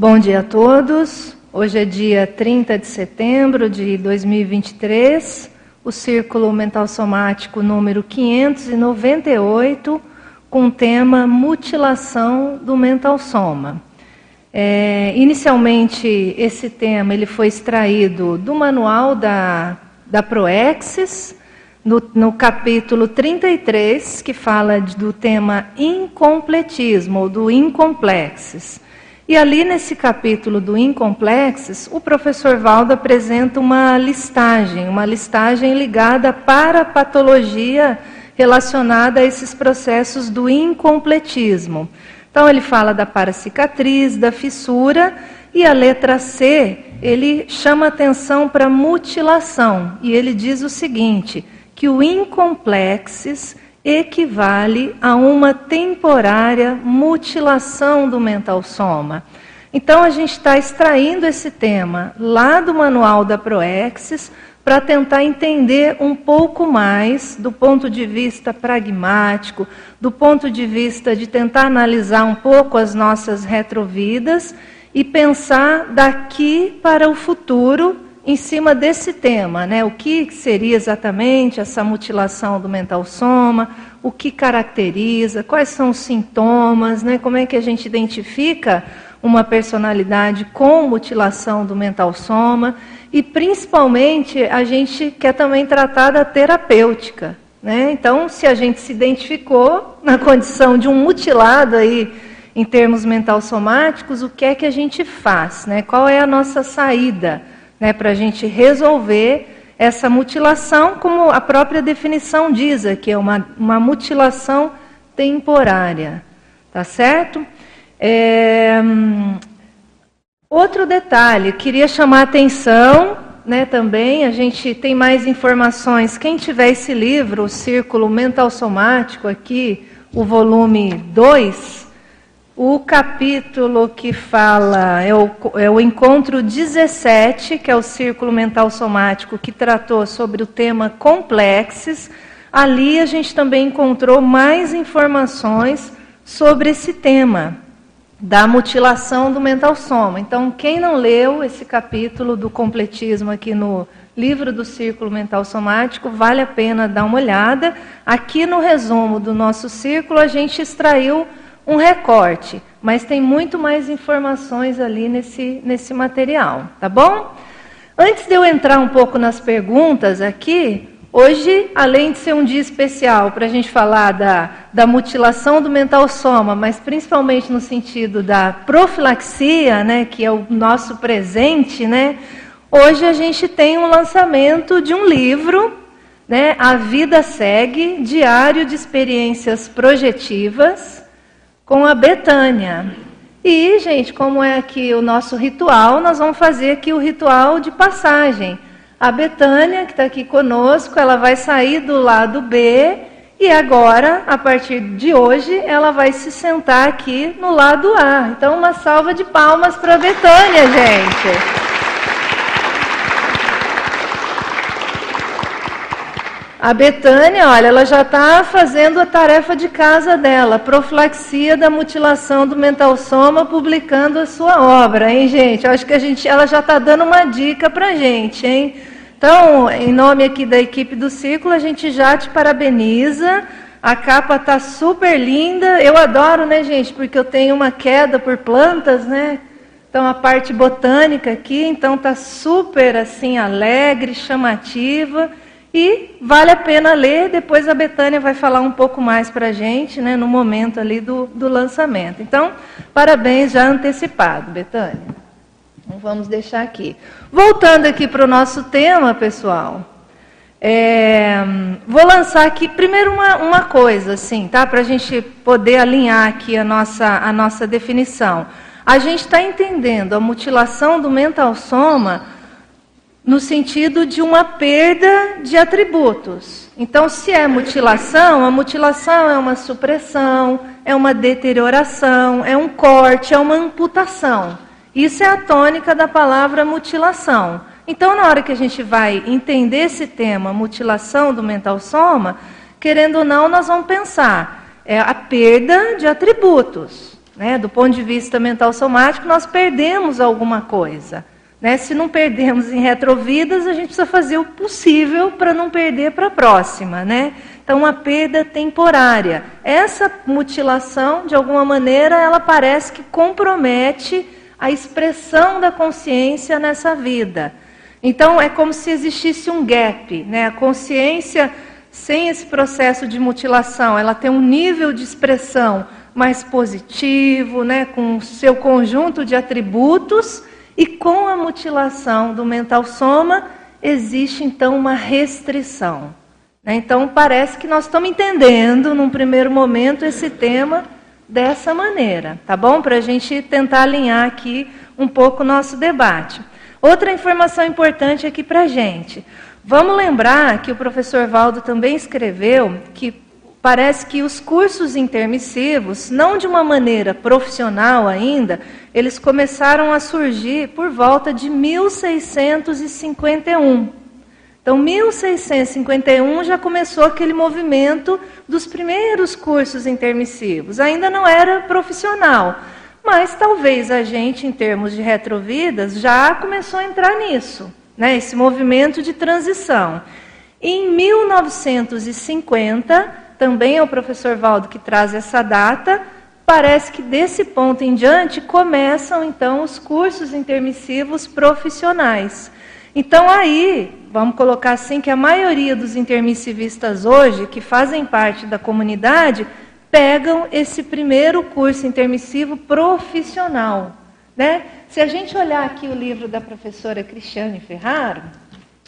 Bom dia a todos. Hoje é dia 30 de setembro de 2023, o Círculo Mental Somático número 598, com o tema Mutilação do Mental Soma. É, inicialmente, esse tema ele foi extraído do manual da, da Proexis, no, no capítulo 33, que fala do tema incompletismo, ou do incomplexes. E ali nesse capítulo do Incomplexes, o professor Valdo apresenta uma listagem, uma listagem ligada para a patologia relacionada a esses processos do incompletismo. Então ele fala da paracicatriz, da fissura, e a letra C, ele chama atenção para mutilação, e ele diz o seguinte: que o incomplexes equivale a uma temporária mutilação do mental soma. Então a gente está extraindo esse tema lá do manual da Proexis para tentar entender um pouco mais do ponto de vista pragmático, do ponto de vista de tentar analisar um pouco as nossas retrovidas e pensar daqui para o futuro em cima desse tema, né? O que seria exatamente essa mutilação do mental soma, o que caracteriza, quais são os sintomas, né? Como é que a gente identifica uma personalidade com mutilação do mental soma e principalmente a gente quer também tratar da terapêutica, né? Então, se a gente se identificou na condição de um mutilado aí em termos mental somáticos, o que é que a gente faz, né? Qual é a nossa saída? Né, para a gente resolver essa mutilação, como a própria definição diz aqui, é uma, uma mutilação temporária. Tá certo? É, outro detalhe, queria chamar a atenção né, também, a gente tem mais informações. Quem tiver esse livro, o Círculo Mental Somático, aqui, o volume 2, o capítulo que fala é o, é o encontro 17, que é o Círculo Mental Somático, que tratou sobre o tema complexes. Ali a gente também encontrou mais informações sobre esse tema da mutilação do mental soma. Então, quem não leu esse capítulo do completismo aqui no livro do Círculo Mental Somático, vale a pena dar uma olhada. Aqui no resumo do nosso círculo, a gente extraiu um recorte, mas tem muito mais informações ali nesse, nesse material, tá bom? Antes de eu entrar um pouco nas perguntas aqui, hoje, além de ser um dia especial para a gente falar da, da mutilação do mental soma, mas principalmente no sentido da profilaxia, né, que é o nosso presente, né, hoje a gente tem um lançamento de um livro, né, A Vida Segue, Diário de Experiências Projetivas, com a Betânia. E, gente, como é aqui o nosso ritual, nós vamos fazer aqui o ritual de passagem. A Betânia, que está aqui conosco, ela vai sair do lado B e agora, a partir de hoje, ela vai se sentar aqui no lado A. Então, uma salva de palmas para a Betânia, gente. A Betânia, olha, ela já está fazendo a tarefa de casa dela, profilaxia da mutilação do mental soma, publicando a sua obra, hein, gente? Eu acho que a gente, ela já está dando uma dica para gente, hein? Então, em nome aqui da equipe do Círculo, a gente já te parabeniza. A capa está super linda. Eu adoro, né, gente? Porque eu tenho uma queda por plantas, né? Então, a parte botânica aqui, então tá super assim alegre, chamativa. E vale a pena ler, depois a Betânia vai falar um pouco mais para a gente, né, no momento ali do, do lançamento. Então, parabéns já antecipado, Betânia. Então, vamos deixar aqui. Voltando aqui para o nosso tema, pessoal, é, vou lançar aqui primeiro uma, uma coisa, assim, tá? Para a gente poder alinhar aqui a nossa, a nossa definição. A gente está entendendo a mutilação do mental soma no sentido de uma perda de atributos. Então, se é mutilação, a mutilação é uma supressão, é uma deterioração, é um corte, é uma amputação. Isso é a tônica da palavra mutilação. Então, na hora que a gente vai entender esse tema, mutilação do mental soma, querendo ou não, nós vamos pensar é a perda de atributos. Né? Do ponto de vista mental somático, nós perdemos alguma coisa. Né? Se não perdemos em retrovidas, a gente precisa fazer o possível para não perder para a próxima. Né? Então, uma perda temporária. Essa mutilação, de alguma maneira, ela parece que compromete a expressão da consciência nessa vida. Então, é como se existisse um gap. Né? A consciência, sem esse processo de mutilação, ela tem um nível de expressão mais positivo, né? com o seu conjunto de atributos e com a mutilação do mental soma, existe então uma restrição. Né? Então parece que nós estamos entendendo, num primeiro momento, esse tema dessa maneira, tá bom? Para a gente tentar alinhar aqui um pouco o nosso debate. Outra informação importante aqui para a gente. Vamos lembrar que o professor Valdo também escreveu que parece que os cursos intermissivos, não de uma maneira profissional ainda, eles começaram a surgir por volta de 1651. Então, 1651 já começou aquele movimento dos primeiros cursos intermissivos. Ainda não era profissional, mas talvez a gente, em termos de retrovidas, já começou a entrar nisso, né? esse movimento de transição. Em 1950, também é o professor Valdo que traz essa data, parece que desse ponto em diante começam então os cursos intermissivos profissionais. Então aí, vamos colocar assim que a maioria dos intermissivistas hoje que fazem parte da comunidade pegam esse primeiro curso intermissivo profissional, né? Se a gente olhar aqui o livro da professora Cristiane Ferraro,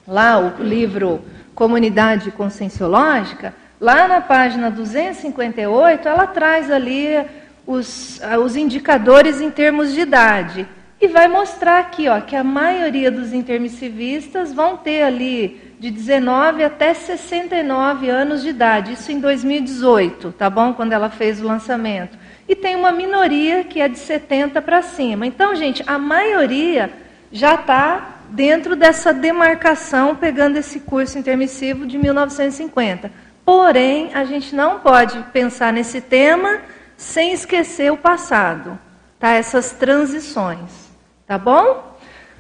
lá o livro Comunidade Conscienciológica, lá na página 258, ela traz ali os, ah, os indicadores em termos de idade. E vai mostrar aqui ó, que a maioria dos intermissivistas vão ter ali de 19 até 69 anos de idade, isso em 2018, tá bom? Quando ela fez o lançamento. E tem uma minoria que é de 70 para cima. Então, gente, a maioria já está dentro dessa demarcação, pegando esse curso intermissivo de 1950. Porém, a gente não pode pensar nesse tema sem esquecer o passado, tá? Essas transições, tá bom?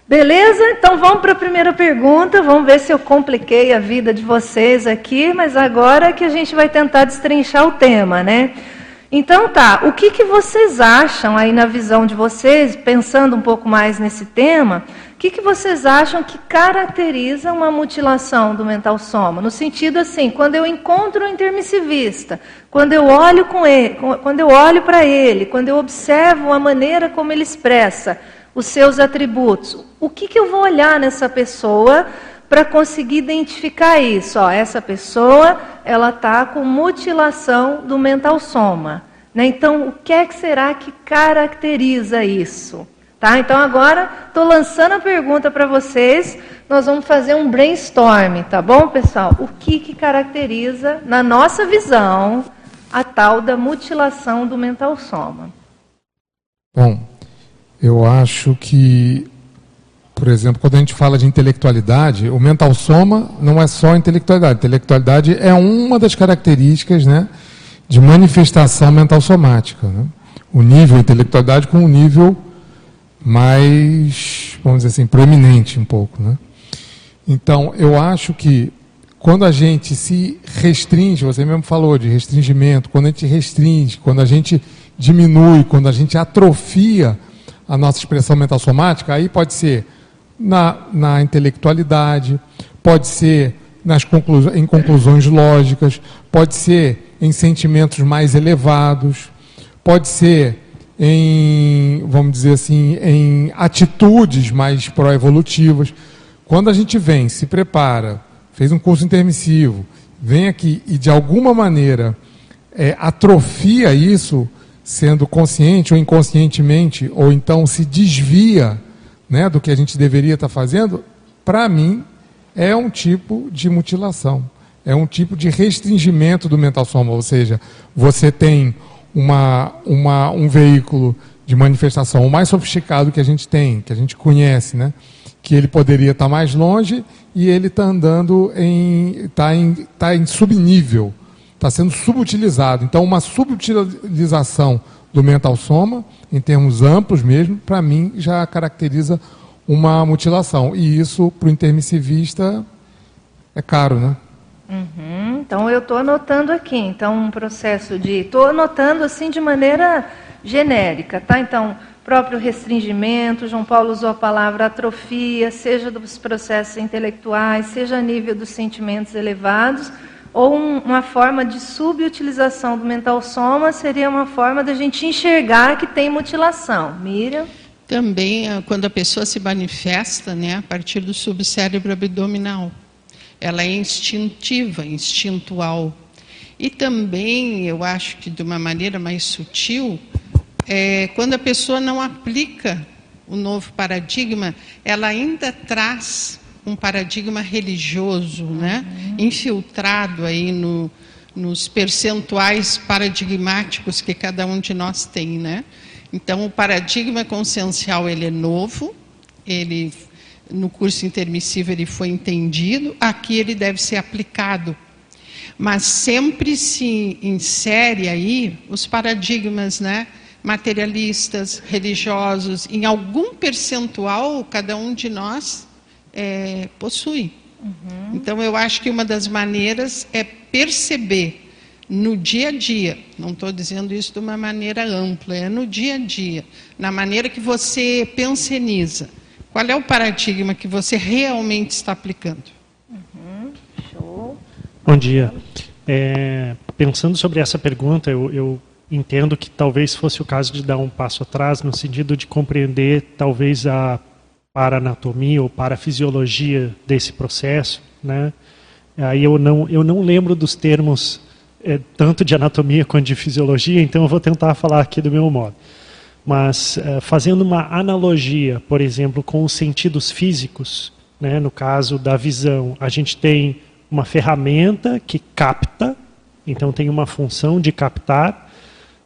Beleza? Então vamos para a primeira pergunta. Vamos ver se eu compliquei a vida de vocês aqui, mas agora que a gente vai tentar destrinchar o tema, né? Então tá, o que, que vocês acham aí na visão de vocês, pensando um pouco mais nesse tema, que, que vocês acham que caracteriza uma mutilação do mental soma? No sentido assim, quando eu encontro um intermissivista, quando eu olho com ele, quando eu olho para ele, quando eu observo a maneira como ele expressa os seus atributos, o que, que eu vou olhar nessa pessoa para conseguir identificar isso. Ó, essa pessoa ela está com mutilação do mental soma. Né? Então, o que é que será que caracteriza isso? Tá? Então, agora estou lançando a pergunta para vocês. Nós vamos fazer um brainstorm, tá bom, pessoal? O que, que caracteriza, na nossa visão, a tal da mutilação do mental soma? Bom, eu acho que por exemplo, quando a gente fala de intelectualidade, o mental soma não é só intelectualidade. Intelectualidade é uma das características né, de manifestação mental somática. Né? O nível intelectualidade com um nível mais, vamos dizer assim, proeminente um pouco. Né? Então, eu acho que quando a gente se restringe, você mesmo falou de restringimento, quando a gente restringe, quando a gente diminui, quando a gente atrofia a nossa expressão mental somática, aí pode ser na, na intelectualidade, pode ser nas conclu em conclusões lógicas, pode ser em sentimentos mais elevados, pode ser em, vamos dizer assim, em atitudes mais pró-evolutivas. Quando a gente vem, se prepara, fez um curso intermissivo, vem aqui e de alguma maneira é, atrofia isso, sendo consciente ou inconscientemente, ou então se desvia né, do que a gente deveria estar fazendo, para mim, é um tipo de mutilação. É um tipo de restringimento do mental soma. Ou seja, você tem uma, uma, um veículo de manifestação o mais sofisticado que a gente tem, que a gente conhece, né? que ele poderia estar mais longe e ele está andando em, está em, tá em subnível, está sendo subutilizado. Então, uma subutilização do mental soma, em termos amplos mesmo, para mim já caracteriza uma mutilação. E isso, para o intermissivista, é caro, né? Uhum. Então, eu estou anotando aqui. Então, um processo de... Estou anotando assim de maneira genérica, tá? Então, próprio restringimento, João Paulo usou a palavra atrofia, seja dos processos intelectuais, seja a nível dos sentimentos elevados, ou um, uma forma de subutilização do mental soma seria uma forma da gente enxergar que tem mutilação. Miriam? Também ah, quando a pessoa se manifesta né, a partir do subcérebro abdominal. Ela é instintiva, instintual. E também, eu acho que de uma maneira mais sutil, é, quando a pessoa não aplica o novo paradigma, ela ainda traz um paradigma religioso, né? uhum. infiltrado aí no, nos percentuais paradigmáticos que cada um de nós tem, né? Então, o paradigma consciencial ele é novo, ele no curso intermissivo ele foi entendido, aqui ele deve ser aplicado. Mas sempre se insere aí os paradigmas, né? materialistas, religiosos, em algum percentual cada um de nós é, possui. Uhum. Então, eu acho que uma das maneiras é perceber no dia a dia, não estou dizendo isso de uma maneira ampla, é no dia a dia, na maneira que você penseniza. Qual é o paradigma que você realmente está aplicando? Uhum. Show. Bom dia. É, pensando sobre essa pergunta, eu, eu entendo que talvez fosse o caso de dar um passo atrás no sentido de compreender talvez a paranatomia ou parafisiologia desse processo, né? Aí eu não eu não lembro dos termos é, tanto de anatomia quanto de fisiologia, então eu vou tentar falar aqui do meu modo. Mas é, fazendo uma analogia, por exemplo, com os sentidos físicos, né? No caso da visão, a gente tem uma ferramenta que capta, então tem uma função de captar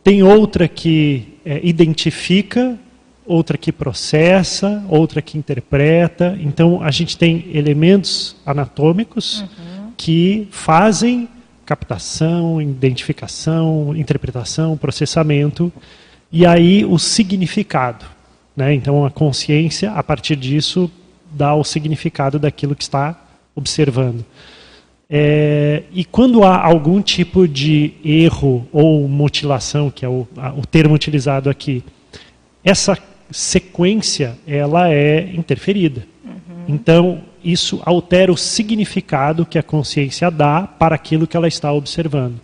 tem outra que é, identifica, outra que processa, outra que interpreta. Então, a gente tem elementos anatômicos uhum. que fazem captação, identificação, interpretação, processamento, e aí o significado. Né? Então, a consciência, a partir disso, dá o significado daquilo que está observando. É, e quando há algum tipo de erro ou mutilação, que é o, o termo utilizado aqui, essa sequência ela é interferida. Uhum. Então, isso altera o significado que a consciência dá para aquilo que ela está observando.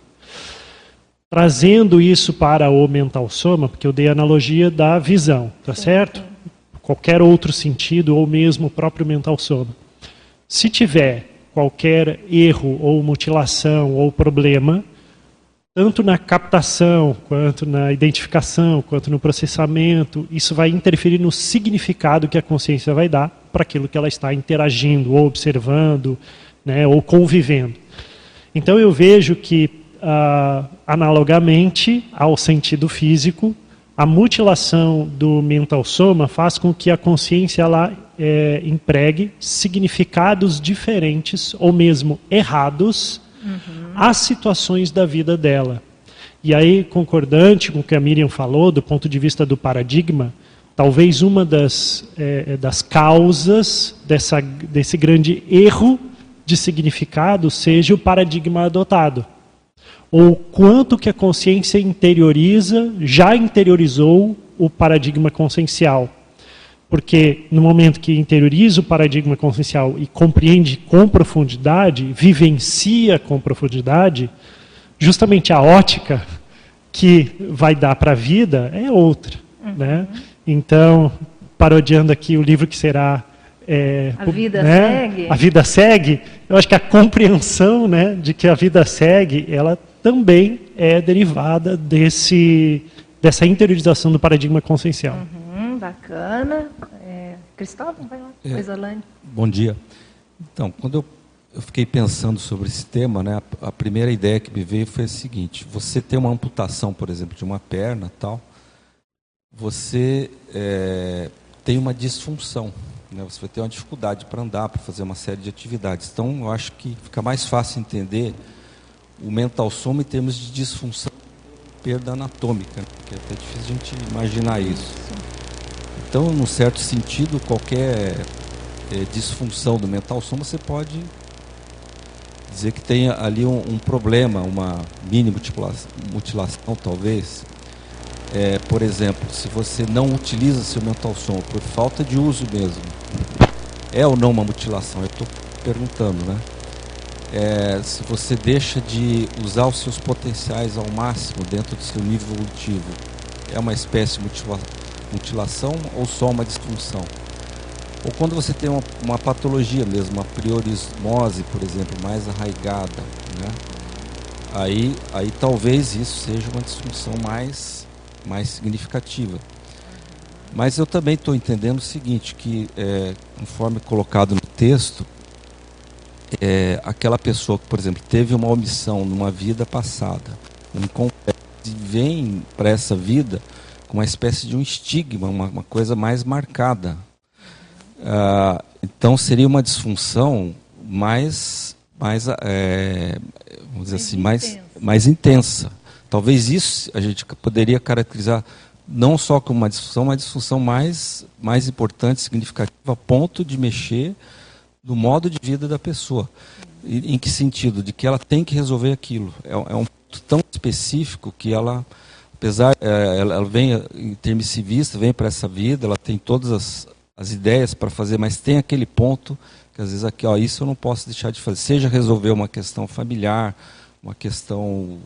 Trazendo isso para o mental soma, porque eu dei a analogia da visão, tá certo? Qualquer outro sentido, ou mesmo o próprio mental soma. Se tiver qualquer erro ou mutilação ou problema, tanto na captação, quanto na identificação, quanto no processamento, isso vai interferir no significado que a consciência vai dar para aquilo que ela está interagindo, ou observando, né, ou convivendo. Então eu vejo que, ah, analogamente ao sentido físico, a mutilação do mental soma faz com que a consciência ela é, empregue significados diferentes ou mesmo errados uhum. às situações da vida dela. E aí, concordante com o que a Miriam falou, do ponto de vista do paradigma, talvez uma das, é, das causas dessa, desse grande erro de significado seja o paradigma adotado ou quanto que a consciência interioriza, já interiorizou o paradigma consciencial. Porque no momento que interioriza o paradigma consciencial e compreende com profundidade, vivencia com profundidade, justamente a ótica que vai dar para a vida é outra. Uhum. Né? Então, parodiando aqui o livro que será é, a vida né? segue. A vida segue. Eu acho que a compreensão, né, de que a vida segue, ela também é derivada desse, dessa interiorização do paradigma consciencial. Uhum, bacana. É, Cristóvão, vai lá. É, Bom dia. Então, quando eu, eu, fiquei pensando sobre esse tema, né, a, a, primeira ideia que me veio foi a seguinte: você tem uma amputação, por exemplo, de uma perna, tal, você é, tem uma disfunção. Né, você vai ter uma dificuldade para andar, para fazer uma série de atividades. Então, eu acho que fica mais fácil entender o mental soma em termos de disfunção perda anatômica, né? que é até difícil a gente imaginar isso. Então, num certo sentido, qualquer é, disfunção do mental soma você pode dizer que tem ali um, um problema, uma mini mutilação, mutilação talvez. É, por exemplo, se você não utiliza seu mental som por falta de uso mesmo, é ou não uma mutilação? Eu estou perguntando, né? É, se você deixa de usar os seus potenciais ao máximo dentro do seu nível evolutivo, é uma espécie de mutilação ou só uma disfunção? Ou quando você tem uma, uma patologia mesmo, uma priorismose, por exemplo, mais arraigada, né? aí, aí talvez isso seja uma disfunção mais, mais significativa. Mas eu também estou entendendo o seguinte, que é, conforme colocado no texto, é, aquela pessoa que, por exemplo, teve uma omissão numa vida passada, um vem para essa vida com uma espécie de um estigma, uma, uma coisa mais marcada, ah, então seria uma disfunção mais, mais é, vamos dizer assim, mais, mais intensa. Talvez isso a gente poderia caracterizar não só como uma disfunção, uma disfunção mais, mais importante, significativa, a ponto de mexer no modo de vida da pessoa. E, em que sentido? De que ela tem que resolver aquilo. É, é um ponto tão específico que ela, apesar, é, ela, ela vem intermissivista, vem para essa vida, ela tem todas as, as ideias para fazer, mas tem aquele ponto que às vezes aqui, ó, isso eu não posso deixar de fazer. Seja resolver uma questão familiar, uma questão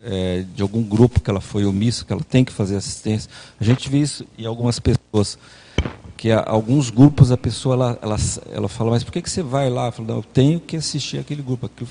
é, de algum grupo que ela foi omissa, que ela tem que fazer assistência. A gente vê isso em algumas pessoas, que alguns grupos a pessoa ela, ela, ela fala, mas por que, que você vai lá? Eu falo, eu tenho que assistir aquele grupo. Aquilo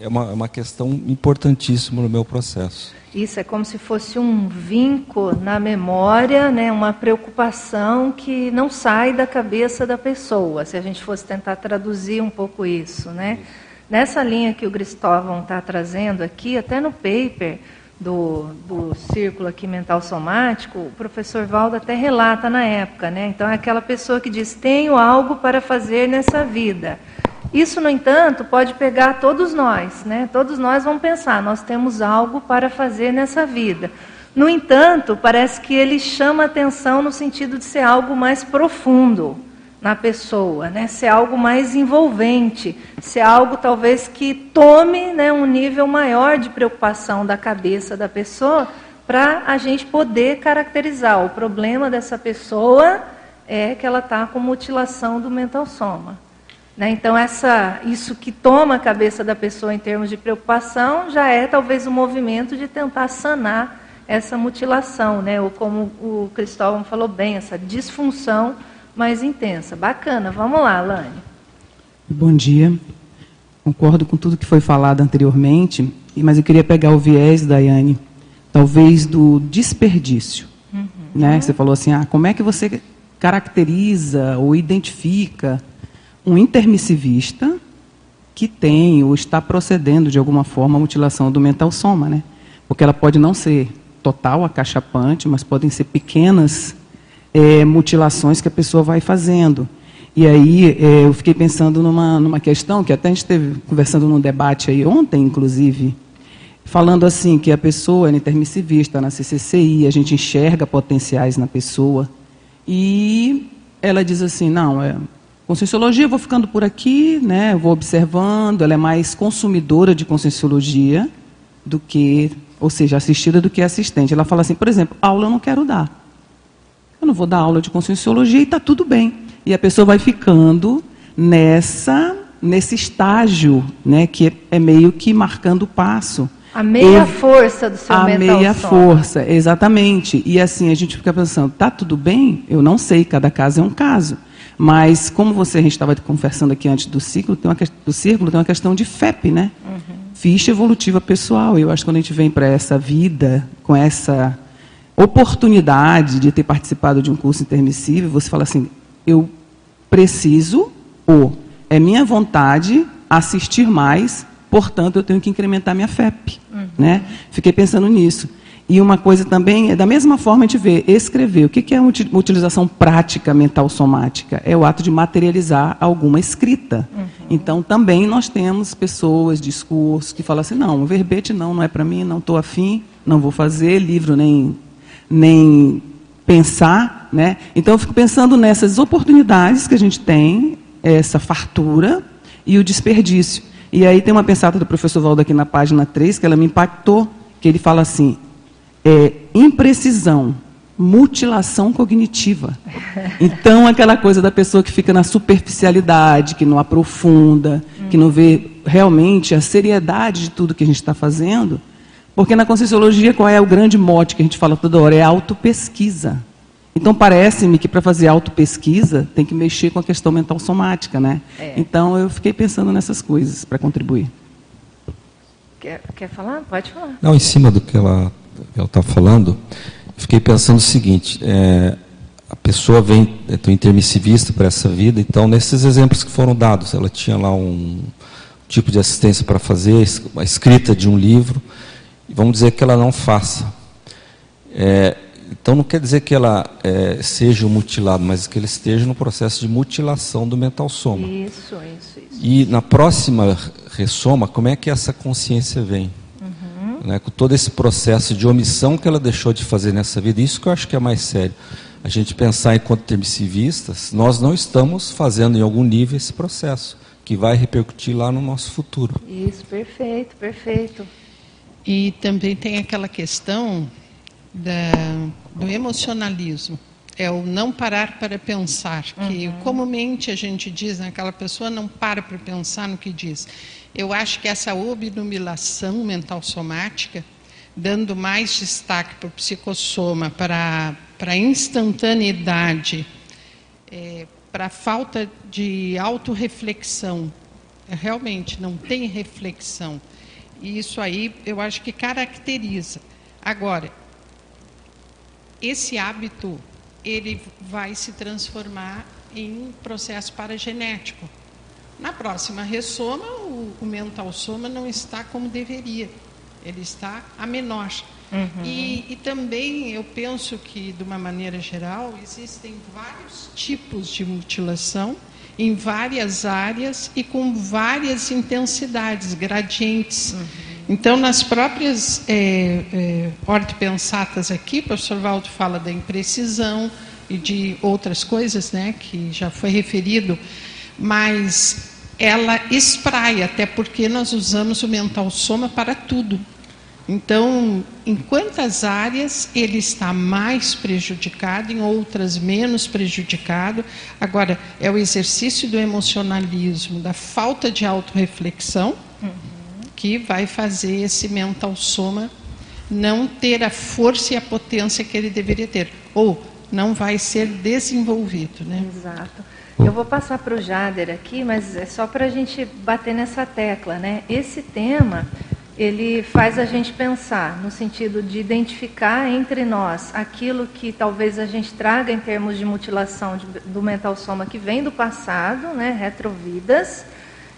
é uma, é uma questão importantíssima no meu processo. Isso é como se fosse um vinco na memória, né, uma preocupação que não sai da cabeça da pessoa, se a gente fosse tentar traduzir um pouco isso. Né? Nessa linha que o Cristóvão está trazendo aqui, até no paper do, do círculo aqui mental somático, o professor Valdo até relata na época. Né? Então, é aquela pessoa que diz: tenho algo para fazer nessa vida. Isso, no entanto, pode pegar todos nós, né? Todos nós vamos pensar, nós temos algo para fazer nessa vida. No entanto, parece que ele chama atenção no sentido de ser algo mais profundo na pessoa, né? Ser algo mais envolvente, ser algo talvez que tome, né, um nível maior de preocupação da cabeça da pessoa para a gente poder caracterizar o problema dessa pessoa é que ela está com mutilação do mental soma. Né? Então, essa, isso que toma a cabeça da pessoa em termos de preocupação já é talvez um movimento de tentar sanar essa mutilação, né? ou como o Cristóvão falou bem, essa disfunção mais intensa. Bacana, vamos lá, Lani. Bom dia. Concordo com tudo que foi falado anteriormente, mas eu queria pegar o viés, Daiane, talvez do desperdício. Uhum. Né? Você falou assim, ah, como é que você caracteriza ou identifica um intermissivista que tem ou está procedendo de alguma forma à mutilação do mental soma, né? Porque ela pode não ser total, acachapante, mas podem ser pequenas é, mutilações que a pessoa vai fazendo. E aí é, eu fiquei pensando numa, numa questão que até a gente esteve conversando num debate aí ontem, inclusive, falando assim que a pessoa é intermissivista na CCCI, a gente enxerga potenciais na pessoa e ela diz assim, não, é, Conscienciologia, eu vou ficando por aqui, né, vou observando, ela é mais consumidora de conscienciologia do que, ou seja, assistida do que assistente. Ela fala assim, por exemplo, aula eu não quero dar. Eu não vou dar aula de conscienciologia e está tudo bem. E a pessoa vai ficando nessa nesse estágio, né, que é, meio que marcando o passo. A meia força do seu a mental A meia força, exatamente. E assim, a gente fica pensando, tá tudo bem? Eu não sei, cada caso é um caso. Mas, como você, a gente estava conversando aqui antes do ciclo, tem uma, do círculo, tem uma questão de FEP, né? Uhum. Ficha evolutiva pessoal. Eu acho que quando a gente vem para essa vida, com essa oportunidade de ter participado de um curso intermissível, você fala assim, eu preciso, ou é minha vontade assistir mais, portanto, eu tenho que incrementar minha FEP. Uhum. Né? Fiquei pensando nisso. E uma coisa também, é da mesma forma a gente vê, escrever. O que é uma utilização prática mental somática? É o ato de materializar alguma escrita. Uhum. Então, também nós temos pessoas, discursos, que falam assim, não, o verbete não, não é para mim, não estou afim, não vou fazer, livro nem, nem pensar. Né? Então, eu fico pensando nessas oportunidades que a gente tem, essa fartura e o desperdício. E aí tem uma pensada do professor Valdo aqui na página 3, que ela me impactou, que ele fala assim, é, imprecisão, mutilação cognitiva. Então, aquela coisa da pessoa que fica na superficialidade, que não aprofunda, que não vê realmente a seriedade de tudo que a gente está fazendo, porque na Conscienciologia, qual é o grande mote que a gente fala toda hora? É autopesquisa. Então, parece-me que para fazer autopesquisa tem que mexer com a questão mental somática, né? É. Então, eu fiquei pensando nessas coisas para contribuir. Quer, quer falar? Pode falar. Não, em cima do que ela está falando, fiquei pensando o seguinte: é, a pessoa vem, é intermissivista para essa vida, então, nesses exemplos que foram dados, ela tinha lá um tipo de assistência para fazer, a escrita de um livro, vamos dizer que ela não faça. É, então não quer dizer que ela é, seja mutilada, mas que ele esteja no processo de mutilação do mental soma. Isso, isso, isso. E na próxima ressoma, como é que essa consciência vem? Uhum. Né, com todo esse processo de omissão que ela deixou de fazer nessa vida, isso que eu acho que é mais sério. A gente pensar enquanto termissivistas, nós não estamos fazendo em algum nível esse processo, que vai repercutir lá no nosso futuro. Isso, perfeito, perfeito. E também tem aquela questão da, do emocionalismo. É o não parar para pensar, que uhum. comumente a gente diz, né, aquela pessoa não para para pensar no que diz. Eu acho que essa obnubilação mental somática, dando mais destaque para o psicossoma, para, para a instantaneidade, é, para a falta de autorreflexão, realmente não tem reflexão. E isso aí eu acho que caracteriza. Agora, esse hábito ele vai se transformar em processo paragenético. Na próxima ressoma, o, o mental soma não está como deveria, ele está a menor. Uhum. E, e, também eu penso que, de uma maneira geral, existem vários tipos de mutilação em várias áreas e com várias intensidades, gradientes. Uhum. Então, nas próprias é, é, aqui, o professor Valdo fala da imprecisão e de outras coisas, né, que já foi referido, mas ela espraia, até porque nós usamos o mental soma para tudo. Então, em quantas áreas ele está mais prejudicado, em outras menos prejudicado. Agora, é o exercício do emocionalismo, da falta de autorreflexão. Uhum que vai fazer esse mental soma não ter a força e a potência que ele deveria ter, ou não vai ser desenvolvido. Né? Exato. Eu vou passar para o Jader aqui, mas é só para a gente bater nessa tecla. Né? Esse tema, ele faz a gente pensar no sentido de identificar entre nós aquilo que talvez a gente traga em termos de mutilação de, do mental soma que vem do passado, né? retrovidas,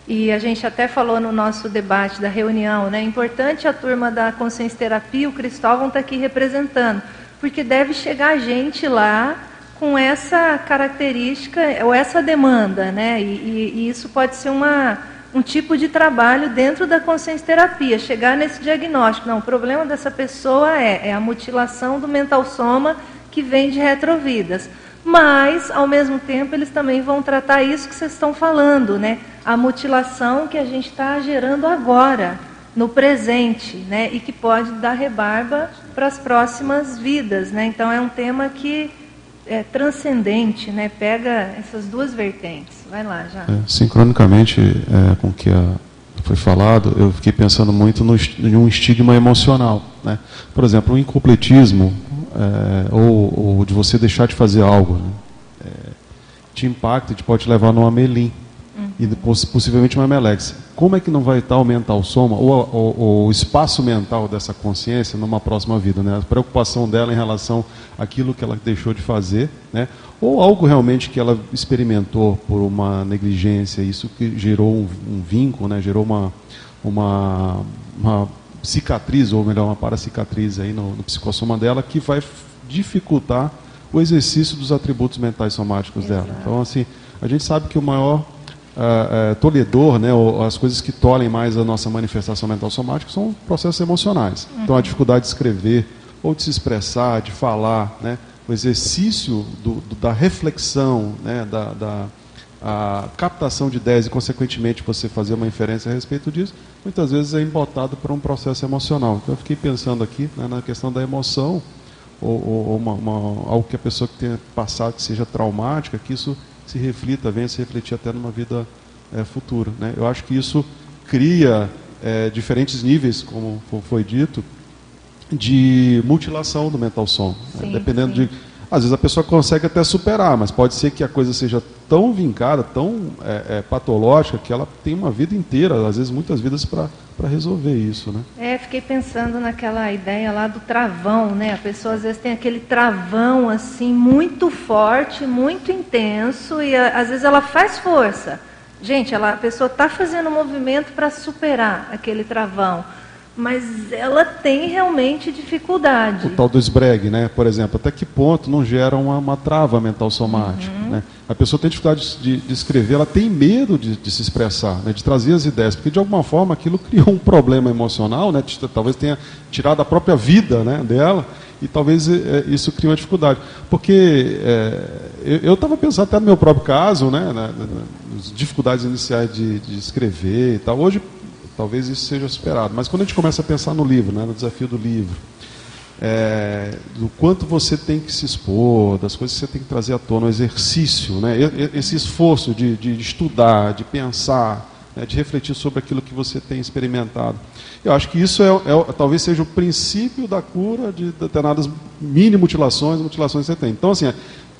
e a gente até falou no nosso debate da reunião, né? É importante a turma da consciência terapia, o Cristóvão está aqui representando, porque deve chegar gente lá com essa característica ou essa demanda, né? E, e, e isso pode ser uma, um tipo de trabalho dentro da consciência terapia, chegar nesse diagnóstico. Não, o problema dessa pessoa é, é a mutilação do mental soma que vem de retrovidas mas, ao mesmo tempo, eles também vão tratar isso que vocês estão falando, né? A mutilação que a gente está gerando agora, no presente, né? E que pode dar rebarba para as próximas vidas, né? Então, é um tema que é transcendente, né? Pega essas duas vertentes. Vai lá, já. É, sincronicamente é, com o que a, foi falado, eu fiquei pensando muito no, em um estigma emocional, né? Por exemplo, o incompletismo é, ou, ou, de você deixar de fazer algo, né? é, te impacta e te pode levar numa melim. E depois, possivelmente uma melexia. Como é que não vai estar o mental soma ou, ou, o espaço mental dessa consciência numa próxima vida, né? A preocupação dela em relação àquilo que ela deixou de fazer, né? Ou algo realmente que ela experimentou por uma negligência, isso que gerou um, um vínculo, né? Gerou uma uma, uma cicatriz, ou melhor, uma paracicatriz aí no, no psicossoma dela, que vai dificultar o exercício dos atributos mentais somáticos Exato. dela. Então, assim, a gente sabe que o maior uh, uh, tolhedor, né, ou as coisas que tolhem mais a nossa manifestação mental somática são processos emocionais. Uhum. Então, a dificuldade de escrever, ou de se expressar, de falar, né, o exercício do, do, da reflexão, né, da, da a captação de ideias e, consequentemente, você fazer uma inferência a respeito disso, muitas vezes é embotado para um processo emocional. Então, eu fiquei pensando aqui né, na questão da emoção, ou, ou uma, uma, algo que a pessoa que tenha passado que seja traumática, que isso se reflita, venha se refletir até numa vida é, futura. Né? Eu acho que isso cria é, diferentes níveis, como foi dito, de mutilação do mental som. Né? Dependendo sim. de às vezes a pessoa consegue até superar, mas pode ser que a coisa seja tão vincada, tão é, é, patológica, que ela tem uma vida inteira, às vezes muitas vidas, para resolver isso. Né? É, fiquei pensando naquela ideia lá do travão, né? A pessoa às vezes tem aquele travão assim, muito forte, muito intenso, e às vezes ela faz força. Gente, ela, a pessoa está fazendo um movimento para superar aquele travão mas ela tem realmente dificuldade. O tal do esbregue, né? Por exemplo, até que ponto não gera uma, uma trava mental somática? Uhum. Né? A pessoa tem dificuldade de, de escrever, ela tem medo de, de, se expressar, né? de trazer as ideias, porque de alguma forma aquilo criou um problema emocional, né? talvez tenha tirado a própria vida né, dela, e talvez é, isso crie uma dificuldade. Porque é, eu estava pensando até no meu próprio caso, né, na, nas dificuldades iniciais de, de escrever e tal. Hoje Talvez isso seja superado. Mas quando a gente começa a pensar no livro, né, no desafio do livro, é, do quanto você tem que se expor, das coisas que você tem que trazer à tona, o exercício, né, esse esforço de, de estudar, de pensar, né, de refletir sobre aquilo que você tem experimentado. Eu acho que isso é, é, talvez seja o princípio da cura de determinadas mini mutilações, mutilações que você tem. Então, assim,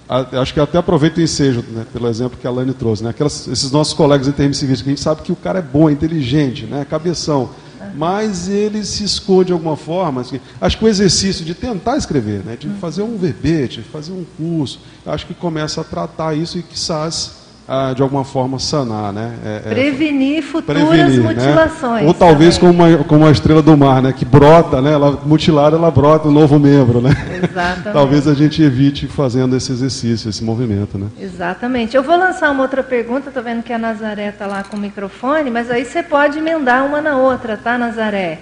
acho que até aproveito o ensejo, né, pelo exemplo que a Lani trouxe, né, aquelas, esses nossos colegas intermissivistas, que a gente sabe que o cara é bom, é inteligente, né, cabeção, mas ele se esconde de alguma forma. Assim, acho que o exercício de tentar escrever, né, de fazer um verbete, de fazer um curso, acho que começa a tratar isso e quizás ah, de alguma forma sanar, né? É, é, prevenir futuras prevenir, né? mutilações. Né? Ou talvez como uma, como uma estrela do mar, né? Que brota, né? Ela, mutilada, ela brota um novo membro, né? Exatamente. talvez a gente evite fazendo esse exercício, esse movimento, né? Exatamente. Eu vou lançar uma outra pergunta, estou vendo que a Nazaré está lá com o microfone, mas aí você pode emendar uma na outra, tá, Nazaré?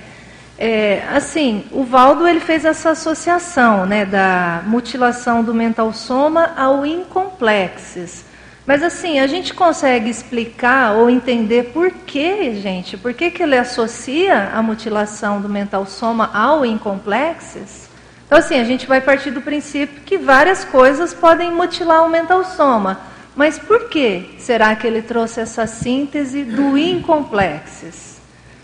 É, assim, o Valdo ele fez essa associação, né, da mutilação do mental soma ao incomplexes. Mas assim, a gente consegue explicar ou entender por que, gente, por que, que ele associa a mutilação do mental soma ao incomplexes? Então, assim, a gente vai partir do princípio que várias coisas podem mutilar o mental soma. Mas por que será que ele trouxe essa síntese do incomplexes?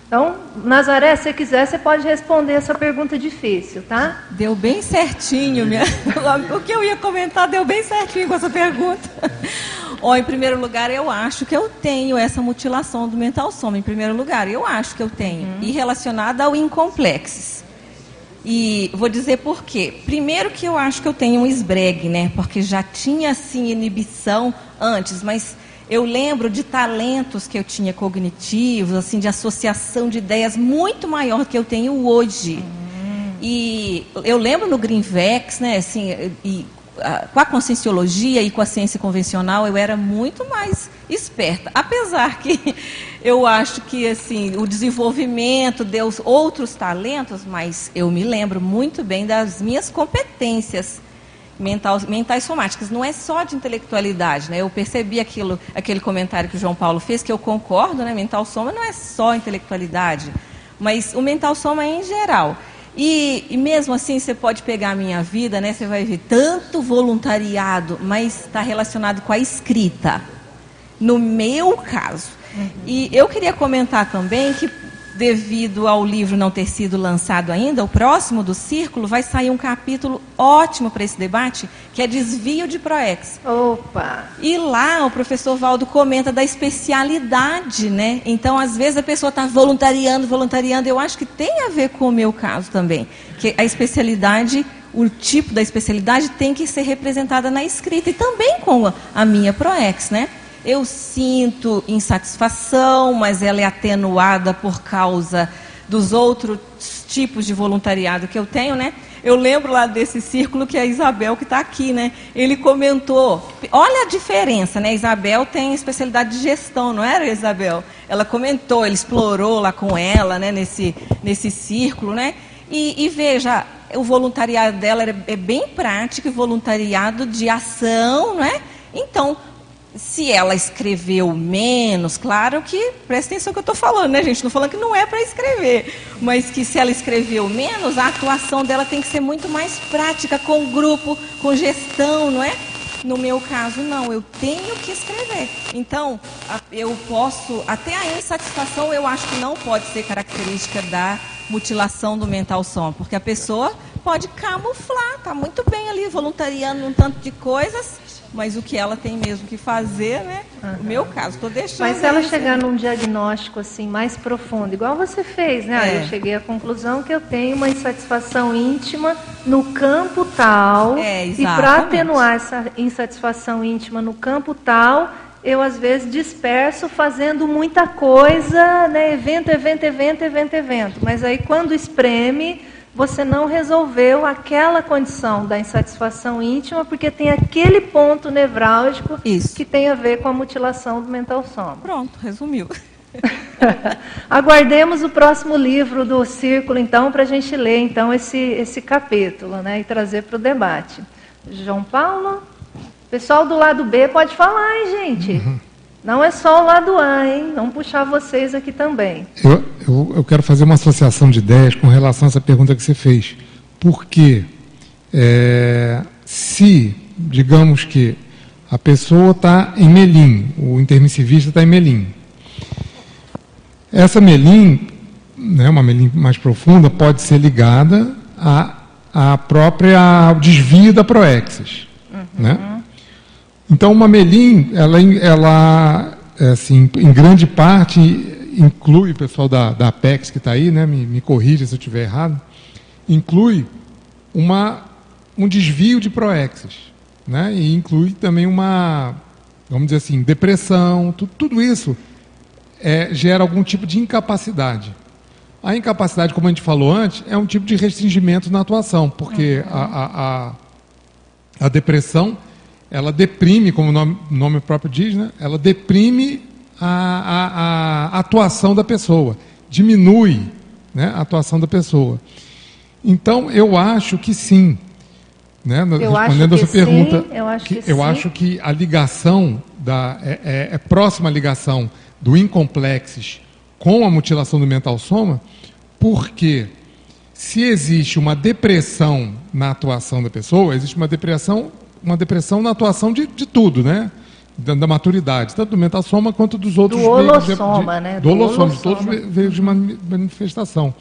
Então, Nazaré, se quiser, você pode responder essa pergunta difícil, tá? Deu bem certinho. Minha... o que eu ia comentar deu bem certinho com essa pergunta. Ó, em primeiro lugar, eu acho que eu tenho essa mutilação do mental soma. Em primeiro lugar, eu acho que eu tenho. Uhum. E relacionada ao incomplexes. E vou dizer por quê. Primeiro que eu acho que eu tenho um esbregue, né? Porque já tinha, assim, inibição antes, mas eu lembro de talentos que eu tinha cognitivos, assim, de associação de ideias muito maior que eu tenho hoje. Uhum. E eu lembro no Greenvex, né, assim, e com a conscienciologia e com a ciência convencional eu era muito mais esperta. Apesar que eu acho que assim o desenvolvimento deu outros talentos, mas eu me lembro muito bem das minhas competências mentais, mentais somáticas. Não é só de intelectualidade, né? Eu percebi aquilo, aquele comentário que o João Paulo fez, que eu concordo, né? Mental soma não é só intelectualidade, mas o mental soma é em geral. E, e, mesmo assim, você pode pegar a minha vida, né? Você vai ver tanto voluntariado, mas está relacionado com a escrita. No meu caso. Uhum. E eu queria comentar também que devido ao livro não ter sido lançado ainda, o próximo do Círculo vai sair um capítulo ótimo para esse debate, que é desvio de ProEx. Opa! E lá o professor Valdo comenta da especialidade, né? Então, às vezes a pessoa está voluntariando, voluntariando. Eu acho que tem a ver com o meu caso também, que a especialidade o tipo da especialidade tem que ser representada na escrita e também com a minha ProEx, né? Eu sinto insatisfação, mas ela é atenuada por causa dos outros tipos de voluntariado que eu tenho, né? Eu lembro lá desse círculo que é a Isabel que está aqui, né? Ele comentou, olha a diferença, né? Isabel tem especialidade de gestão, não era, Isabel? Ela comentou, ele explorou lá com ela, né? Nesse, nesse círculo, né? E, e veja, o voluntariado dela é, é bem prático, voluntariado de ação, não é? Então, se ela escreveu menos, claro que, presta atenção que eu estou falando, né, gente? Estou falando que não é para escrever, mas que se ela escreveu menos, a atuação dela tem que ser muito mais prática, com grupo, com gestão, não é? No meu caso, não, eu tenho que escrever. Então, eu posso, até a insatisfação eu acho que não pode ser característica da mutilação do mental som, porque a pessoa pode camuflar, está muito bem ali, voluntariando um tanto de coisas, mas o que ela tem mesmo que fazer, né? Uhum. O meu caso, estou deixando. Mas se ela chegar num diagnóstico assim mais profundo, igual você fez, né? É. Eu cheguei à conclusão que eu tenho uma insatisfação íntima no campo tal. É, e para atenuar essa insatisfação íntima no campo tal, eu às vezes disperso fazendo muita coisa, né? Evento, evento, evento, evento, evento. Mas aí quando espreme você não resolveu aquela condição da insatisfação íntima, porque tem aquele ponto nevrálgico Isso. que tem a ver com a mutilação do mental soma. Pronto, resumiu. Aguardemos o próximo livro do Círculo, então, para a gente ler então esse, esse capítulo né, e trazer para o debate. João Paulo? Pessoal do lado B pode falar, hein, gente? Uhum. Não é só o lado A, hein? Vamos puxar vocês aqui também. Eu, eu, eu, quero fazer uma associação de ideias com relação a essa pergunta que você fez. Porque é, se, digamos que a pessoa está em Melim, o intermissivista está em Melim. Essa Melim, né, uma Melim mais profunda, pode ser ligada à, à própria, ao desvio da proexis. Uhum. Né? Então, uma Melim, ela, ela é, assim, em grande parte, inclui, o pessoal da, da Apex que está aí, né, me, me corrija se eu estiver errado, inclui uma, um desvio de proexes. Né, e inclui também uma, vamos dizer assim, depressão, tudo, tudo isso é, gera algum tipo de incapacidade. A incapacidade, como a gente falou antes, é um tipo de restringimento na atuação, porque a, a, a, a depressão ela deprime, como o nome, nome próprio diz, né? ela deprime a, a, a, atuação da pessoa, diminui né? a atuação da pessoa. Então, eu acho que sim. Né? Eu Respondendo a sua pergunta, sim, eu, acho que, que eu acho que a ligação, da, é, é, é próxima ligação do incomplexes com a mutilação do mental soma, porque se existe uma depressão na atuação da pessoa, existe uma depressão uma depressão na atuação de, de tudo, né? Da, da, maturidade, tanto do mental soma quanto dos outros do holossoma, de, né? Do, do holossoma, de todos veios de manifestação.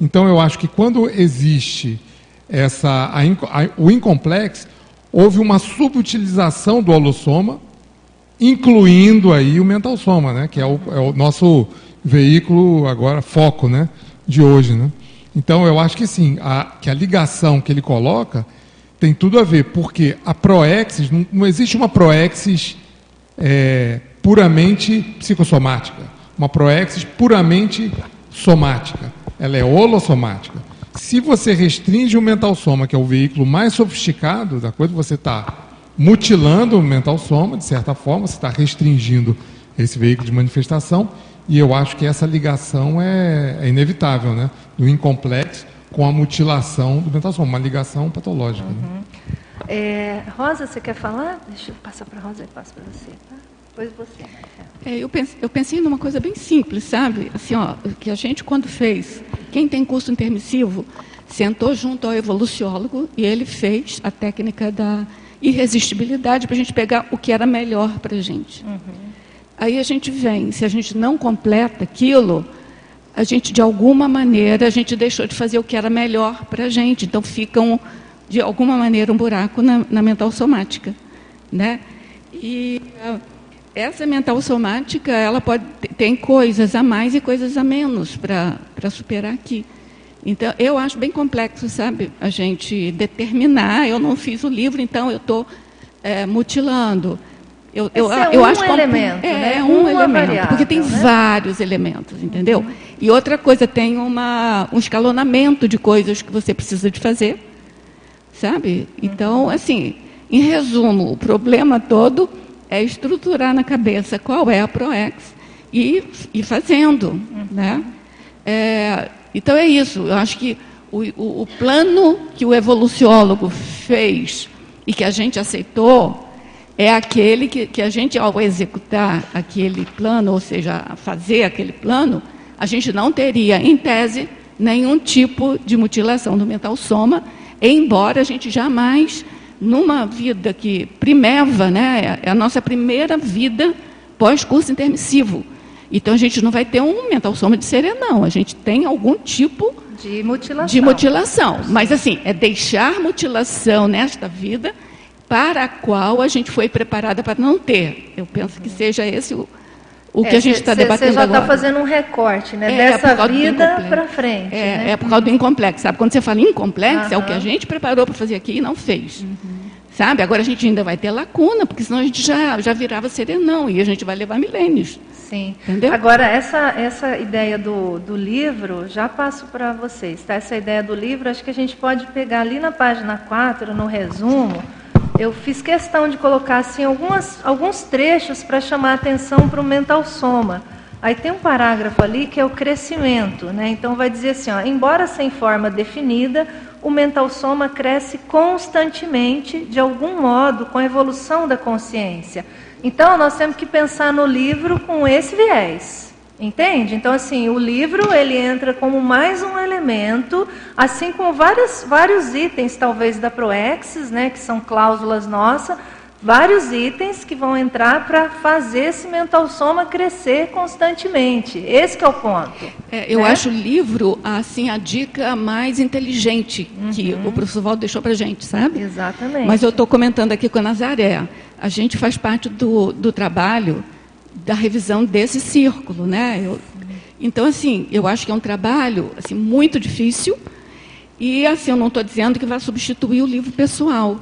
Então, eu acho que quando existe essa, a, a, o incomplexo, houve uma subutilização do holossoma, incluindo aí o mental soma, né? Que é o, é o nosso veículo agora, foco, né? De hoje, né? Então, eu acho que sim, a, que a ligação que ele coloca tem tudo a ver, porque a proexis, não, não existe uma proexis é, puramente psicossomática, uma proexis puramente somática. Ela é holossomática. Se você restringe o mental soma, que é o veículo mais sofisticado da coisa, você está mutilando o mental soma, de certa forma, você está restringindo esse veículo de manifestação, e eu acho que essa ligação é, é inevitável, né? Do incomplexo com a mutilação do mental uma ligação patológica. Né? Uhum. Né? É, Rosa, você quer falar? Deixa eu passar para a Rosa e passo para você. Tá? Depois você. É, eu, pensei, eu pensei numa coisa bem simples, sabe? Assim, ó, que a gente, quando fez, quem tem curso intermissivo, sentou junto ao evoluciólogo e ele fez a técnica da irresistibilidade para a gente pegar o que era melhor para a gente. Uhum. Aí a gente vem, se a gente não completa aquilo, a gente, de alguma maneira, a gente deixou de fazer o que era melhor para a gente. Então, fica, um, de alguma maneira, um buraco na, na mental somática. Né? E uh, essa mental somática, ela pode tem coisas a mais e coisas a menos para superar aqui. Então, eu acho bem complexo, sabe, a gente determinar. Eu não fiz o livro, então eu estou é, mutilando. Eu, eu, é eu um acho elemento, é, né? é um elemento, variável, porque tem né? vários elementos, entendeu? Uhum. E outra coisa, tem uma, um escalonamento de coisas que você precisa de fazer, sabe? Então, assim, em resumo, o problema todo é estruturar na cabeça qual é a PROEX e ir fazendo, né? É, então é isso. Eu acho que o, o, o plano que o evoluciólogo fez e que a gente aceitou é aquele que, que a gente, ao executar aquele plano, ou seja, fazer aquele plano, a gente não teria, em tese, nenhum tipo de mutilação do mental soma, embora a gente jamais, numa vida que primeva, né, é a nossa primeira vida pós-curso intermissivo. Então a gente não vai ter um mental soma de serenão, a gente tem algum tipo de mutilação. De mutilação. Mas assim, é deixar mutilação nesta vida para a qual a gente foi preparada para não ter. Eu penso que seja esse o, o é, que a gente está debatendo agora. Você já está fazendo um recorte, né? É, Dessa vida para frente. É, né? é por causa do incomplexo, sabe? Quando você fala incomplexo, uhum. é o que a gente preparou para fazer aqui e não fez. Uhum. Sabe? Agora a gente ainda vai ter lacuna, porque senão a gente já, já virava serenão e a gente vai levar milênios. Sim. Entendeu? Agora, essa, essa ideia do, do livro, já passo para vocês. Tá? Essa ideia do livro, acho que a gente pode pegar ali na página 4, no resumo, eu fiz questão de colocar assim, algumas, alguns trechos para chamar a atenção para o mental soma. Aí tem um parágrafo ali que é o crescimento, né? Então vai dizer assim, ó, embora sem forma definida, o mental soma cresce constantemente, de algum modo, com a evolução da consciência. Então nós temos que pensar no livro com esse viés. Entende? Então, assim, o livro ele entra como mais um elemento, assim como vários, vários itens, talvez, da Proexis, né, que são cláusulas nossas, vários itens que vão entrar para fazer esse mental soma crescer constantemente. Esse é o ponto. É, eu né? acho o livro, assim, a dica mais inteligente uhum. que o professor Valdo deixou para gente, sabe? Exatamente. Mas eu estou comentando aqui com a Nazaré. A gente faz parte do, do trabalho da revisão desse círculo, né? Eu, então, assim, eu acho que é um trabalho assim, muito difícil e, assim, eu não estou dizendo que vai substituir o livro pessoal,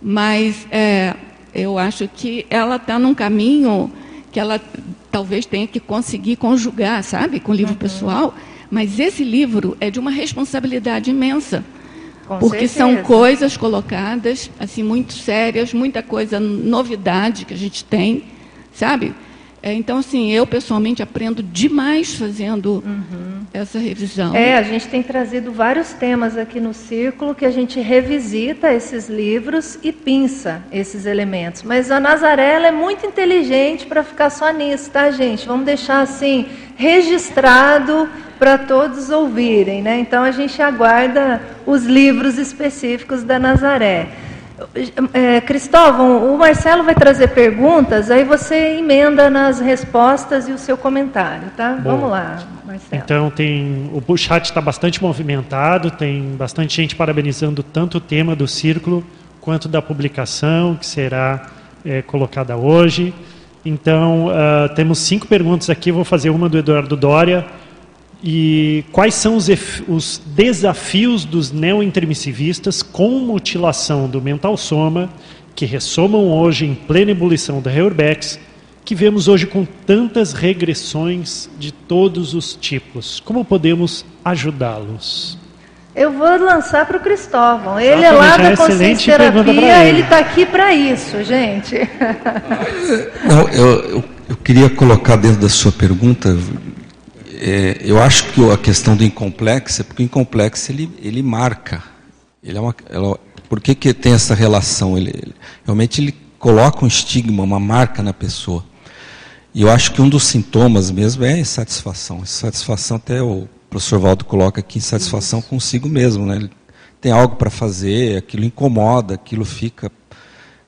mas é, eu acho que ela está num caminho que ela talvez tenha que conseguir conjugar, sabe, com o livro uhum. pessoal, mas esse livro é de uma responsabilidade imensa. Com porque certeza. são coisas colocadas assim muito sérias, muita coisa novidade que a gente tem, sabe? É, então, assim, eu pessoalmente aprendo demais fazendo uhum. essa revisão. É, a gente tem trazido vários temas aqui no círculo que a gente revisita esses livros e pinça esses elementos. Mas a Nazaré é muito inteligente para ficar só nisso, tá, gente? Vamos deixar assim registrado para todos ouvirem, né? Então a gente aguarda os livros específicos da Nazaré. É, Cristóvão, o Marcelo vai trazer perguntas, aí você emenda nas respostas e o seu comentário, tá? Bom, Vamos lá, Marcelo. Então tem o chat está bastante movimentado, tem bastante gente parabenizando tanto o tema do círculo quanto da publicação que será é, colocada hoje. Então uh, temos cinco perguntas aqui. vou fazer uma do Eduardo Dória. E quais são os, os desafios dos neointermissivistas com mutilação do mental soma, que ressomam hoje em plena ebulição da Reurbex, que vemos hoje com tantas regressões de todos os tipos? Como podemos ajudá-los? Eu vou lançar para o Cristóvão. Ele é lá da é consciência terapia, ele está aqui para isso, gente. Não, eu, eu, eu, queria colocar dentro da sua pergunta é, eu acho que a questão do incomplexo é porque o incomplexo ele, ele marca. Ele é uma, ela, por que, que tem essa relação? Ele, ele, realmente ele coloca um estigma, uma marca na pessoa. E eu acho que um dos sintomas mesmo é insatisfação. Insatisfação até o professor Valdo coloca aqui, insatisfação Isso. consigo mesmo. Né? Ele tem algo para fazer, aquilo incomoda, aquilo fica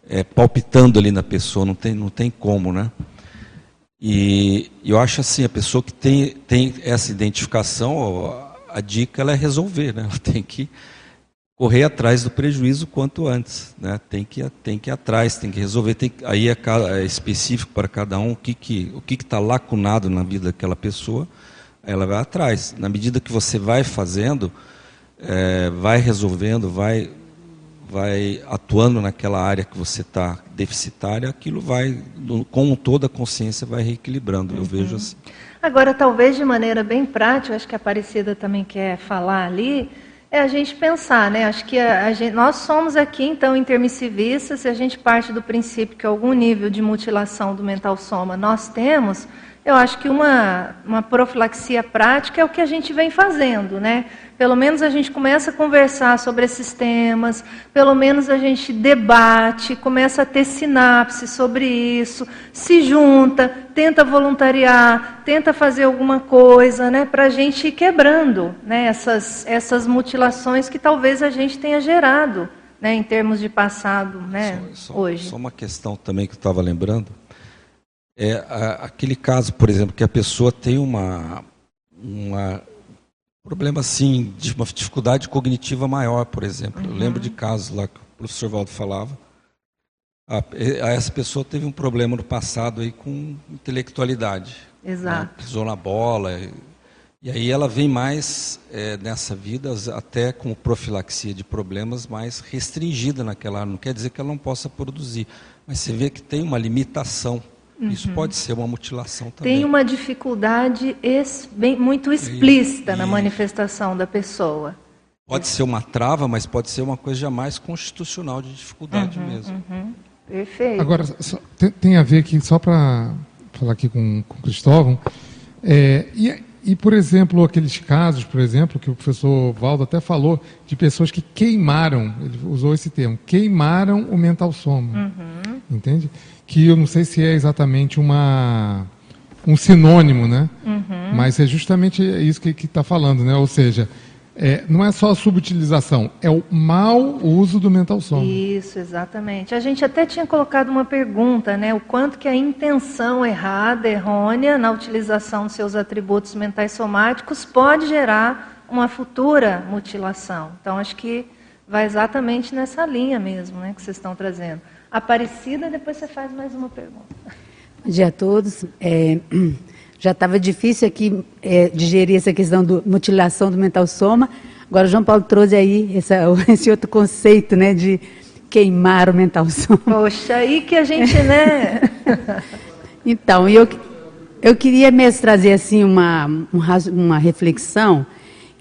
é, palpitando ali na pessoa, não tem, não tem como, né? E eu acho assim, a pessoa que tem, tem essa identificação, a dica é resolver, né? Ela tem que correr atrás do prejuízo quanto antes, né? Tem que tem que ir atrás, tem que resolver, tem, aí é, é, específico para cada um o que que o que está lacunado na vida daquela pessoa, ela vai atrás. Na medida que você vai fazendo, é, vai resolvendo, vai vai atuando naquela área que você está deficitária, aquilo vai, com toda a consciência, vai reequilibrando. Eu uhum. vejo assim. Agora, talvez de maneira bem prática, acho que a Aparecida também quer falar ali, É a gente pensar, né? Acho que a, a gente, nós somos aqui, então, intermissivistas, se a gente parte do princípio que algum nível de mutilação do mental soma nós temos, eu acho que uma, uma profilaxia prática é o que a gente vem fazendo, né? Pelo menos a gente começa a conversar sobre esses temas, pelo menos a gente debate, começa a ter sinapse sobre isso, se junta, tenta voluntariar, tenta fazer alguma coisa, né? Para a gente ir quebrando né? essas, essas mutilações que talvez a gente tenha gerado, né? Em termos de passado, né? Só, só, hoje. Só uma questão também que eu estava lembrando é a, aquele caso, por exemplo, que a pessoa tem uma, uma problema assim, de uma dificuldade cognitiva maior, por exemplo. Uhum. Eu lembro de casos lá que o professor Valdo falava. A, a, essa pessoa teve um problema no passado aí com intelectualidade. Né? Exato. Né? Pisou na bola. E, e aí ela vem mais é, nessa vida, até com profilaxia de problemas, mais restringida naquela área. Não quer dizer que ela não possa produzir, mas você vê que tem uma limitação Uhum. Isso pode ser uma mutilação também. Tem uma dificuldade ex, bem, muito explícita e, na manifestação da pessoa. Pode ser uma trava, mas pode ser uma coisa jamais constitucional de dificuldade uhum, mesmo. Uhum. Perfeito. Agora, só, tem, tem, a ver aqui, só para falar aqui com, com o Cristóvão, é, e, e, por exemplo, aqueles casos, por exemplo, que o professor Valdo até falou, de pessoas que queimaram, ele usou esse termo, queimaram o mental soma. Uhum. Entende? Que eu não sei se é exatamente uma um sinônimo, né? Uhum. Mas é justamente isso que está falando, né? Ou seja, é, não é só a subutilização, é o mau uso do mental soma. Isso, exatamente. A gente até tinha colocado uma pergunta, né? O quanto que a intenção errada, errônea na utilização dos seus atributos mentais somáticos pode gerar uma futura mutilação. Então, acho que vai exatamente nessa linha mesmo, né? Que vocês estão trazendo. Aparecida, depois você faz mais uma pergunta. Bom dia a todos. É, já estava difícil aqui é, digerir essa questão da mutilação do mental soma. Agora o João Paulo trouxe aí essa, esse outro conceito, né, de queimar o mental soma. Poxa, aí que a gente, né? então, eu, eu queria mesmo trazer assim uma, uma reflexão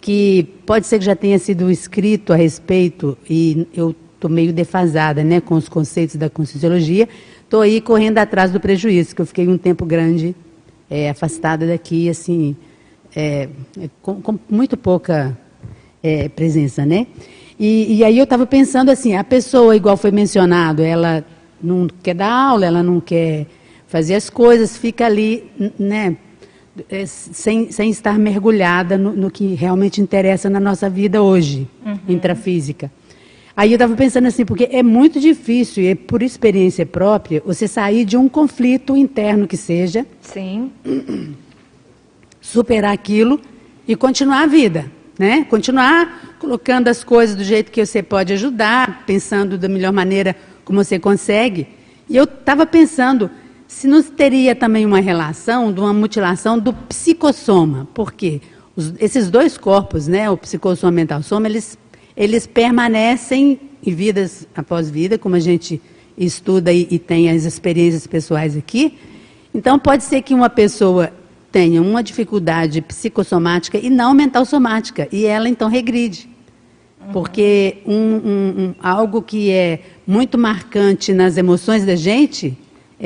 que pode ser que já tenha sido escrito a respeito e eu estou meio defasada né, com os conceitos da Conscienciologia, estou aí correndo atrás do prejuízo, que eu fiquei um tempo grande é, afastada daqui, assim, é, com, com, muito pouca é, presença, né? E, e aí eu estava pensando assim, a pessoa, igual foi mencionado, ela não quer dar aula, ela não quer fazer as coisas, fica ali, né, é, sem, sem estar mergulhada no, no que realmente interessa na nossa vida hoje, uhum. intrafísica. Aí eu estava pensando assim, porque é muito difícil, e é por experiência própria, você sair de um conflito interno que seja. Sim. Superar aquilo e continuar a vida. Né? Continuar colocando as coisas do jeito que você pode ajudar, pensando da melhor maneira como você consegue. E eu estava pensando se não teria também uma relação de uma mutilação do psicossoma. Por quê? Os, esses dois corpos, né, o psicossoma e o mental soma, eles eles permanecem em vidas após vida, como a gente estuda e, e tem as experiências pessoais aqui. Então, pode ser que uma pessoa tenha uma dificuldade psicossomática e não mental somática, e ela então regride. Porque um, um, um, algo que é muito marcante nas emoções da gente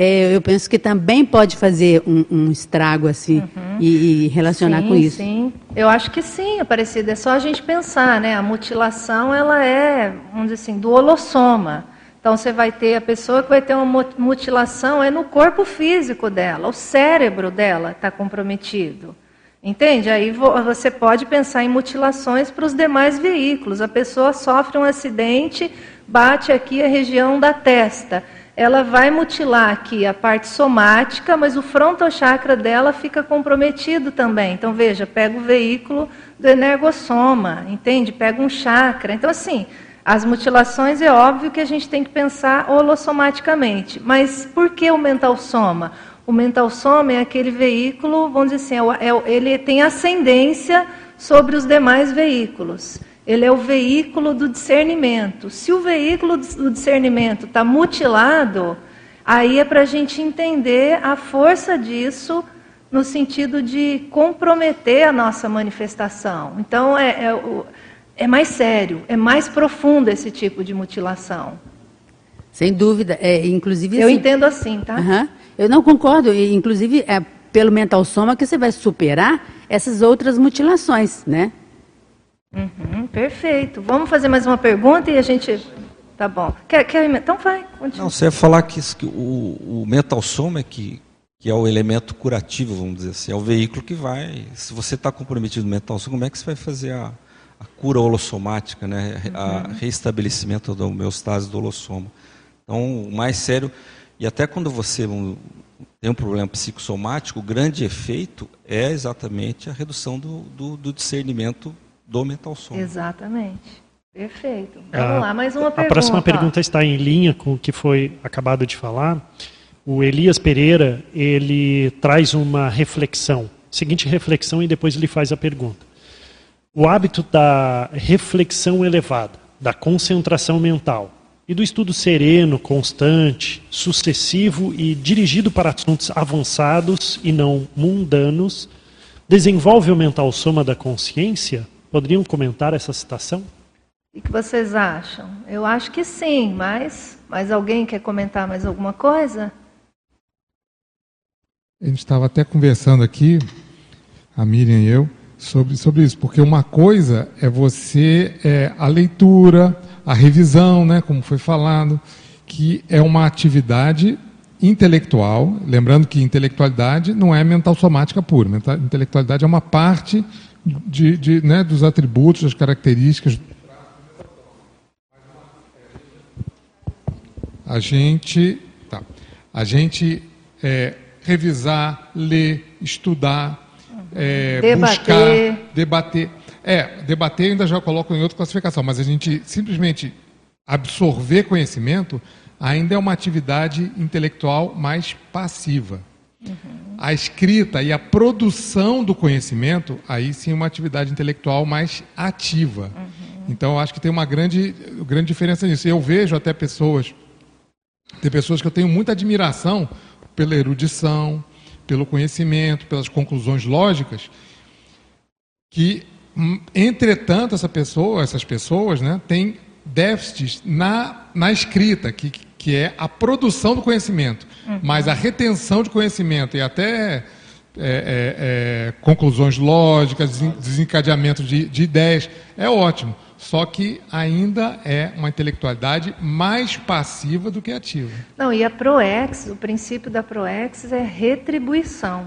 é, eu penso que também pode fazer um, um estrago assim uhum. e, e, relacionar sim, com isso. Sim, eu acho que sim, Aparecida. É só a gente pensar, né? A mutilação ela é, vamos dizer assim, do holossoma. Então você vai ter a pessoa que vai ter uma mutilação é no corpo físico dela, o cérebro dela está comprometido. Entende? Aí você pode pensar em mutilações para os demais veículos. A pessoa sofre um acidente, bate aqui a região da testa ela vai mutilar aqui a parte somática, mas o frontochakra dela fica comprometido também. Então, veja, pega o veículo do energossoma, entende? Pega um chakra. Então, assim, as mutilações é óbvio que a gente tem que pensar holossomaticamente. Mas por que o mental soma? O mental soma é aquele veículo, vamos dizer assim, é, é, ele tem ascendência sobre os demais veículos ele é o veículo do discernimento. Se o veículo do discernimento está mutilado, aí é para a gente entender a força disso no sentido de comprometer a nossa manifestação. Então, é, é, é mais sério, é mais profundo esse tipo de mutilação. Sem dúvida. É, inclusive, Eu assim, entendo assim, tá? Aham. Eu não concordo. Inclusive, é pelo mental soma que você vai superar essas outras mutilações, né? Uhum, perfeito. Vamos fazer mais uma pergunta e a gente. Tá bom. Quer, quer... Então vai, continua. Não, você ia falar que, o, o mental soma é que, que é o elemento curativo, vamos dizer assim, é o veículo que vai. Se você está comprometido no mental soma, como é que você vai fazer a, a cura holossomática, né? A reestabelecimento da homeostase do holossoma? Então, o mais sério, e até quando você tem um problema psicossomático, o grande efeito é exatamente a redução do, do, do discernimento do mental soma. Exatamente. Perfeito. Ah, Vamos lá, mais uma a pergunta. próxima ó. pergunta está em linha com o que foi acabado de falar. O Elias Pereira, ele traz uma reflexão, seguinte reflexão e depois ele faz a pergunta. O hábito da reflexão elevada, da concentração mental e do estudo sereno, constante, sucessivo e dirigido para assuntos avançados e não mundanos, desenvolve o mental soma da consciência? Poderiam comentar essa citação? O que vocês acham? Eu acho que sim, mas, mas alguém quer comentar mais alguma coisa? A gente estava até conversando aqui, a Miriam e eu, sobre, sobre isso, porque uma coisa é você, é, a leitura, a revisão, né, como foi falado, que é uma atividade intelectual, lembrando que intelectualidade não é mental somática pura, mental, intelectualidade é uma parte de, de, né, dos atributos, das características. A gente, tá, a gente é, revisar, ler, estudar, é, Debater. buscar, debater. É, debater ainda já coloco em outra classificação, mas a gente simplesmente absorver conhecimento ainda é uma atividade intelectual mais passiva. A escrita e a produção do conhecimento, aí sim é uma atividade intelectual mais ativa. Então, eu acho que tem uma grande, grande diferença nisso. Eu vejo até pessoas, tem pessoas que eu tenho muita admiração pela erudição, pelo conhecimento, pelas conclusões lógicas, que, hum, entretanto, essa pessoa, essas pessoas, né, têm déficits na, na escrita, que, que é a produção do conhecimento, mas a retenção de conhecimento e até é, é, é, conclusões lógicas, desen- desencadeamento de, de ideias, é ótimo. Só que ainda é uma intelectualidade mais passiva do que ativa. Não, e a PROEX, o princípio da PROEX é retribuição.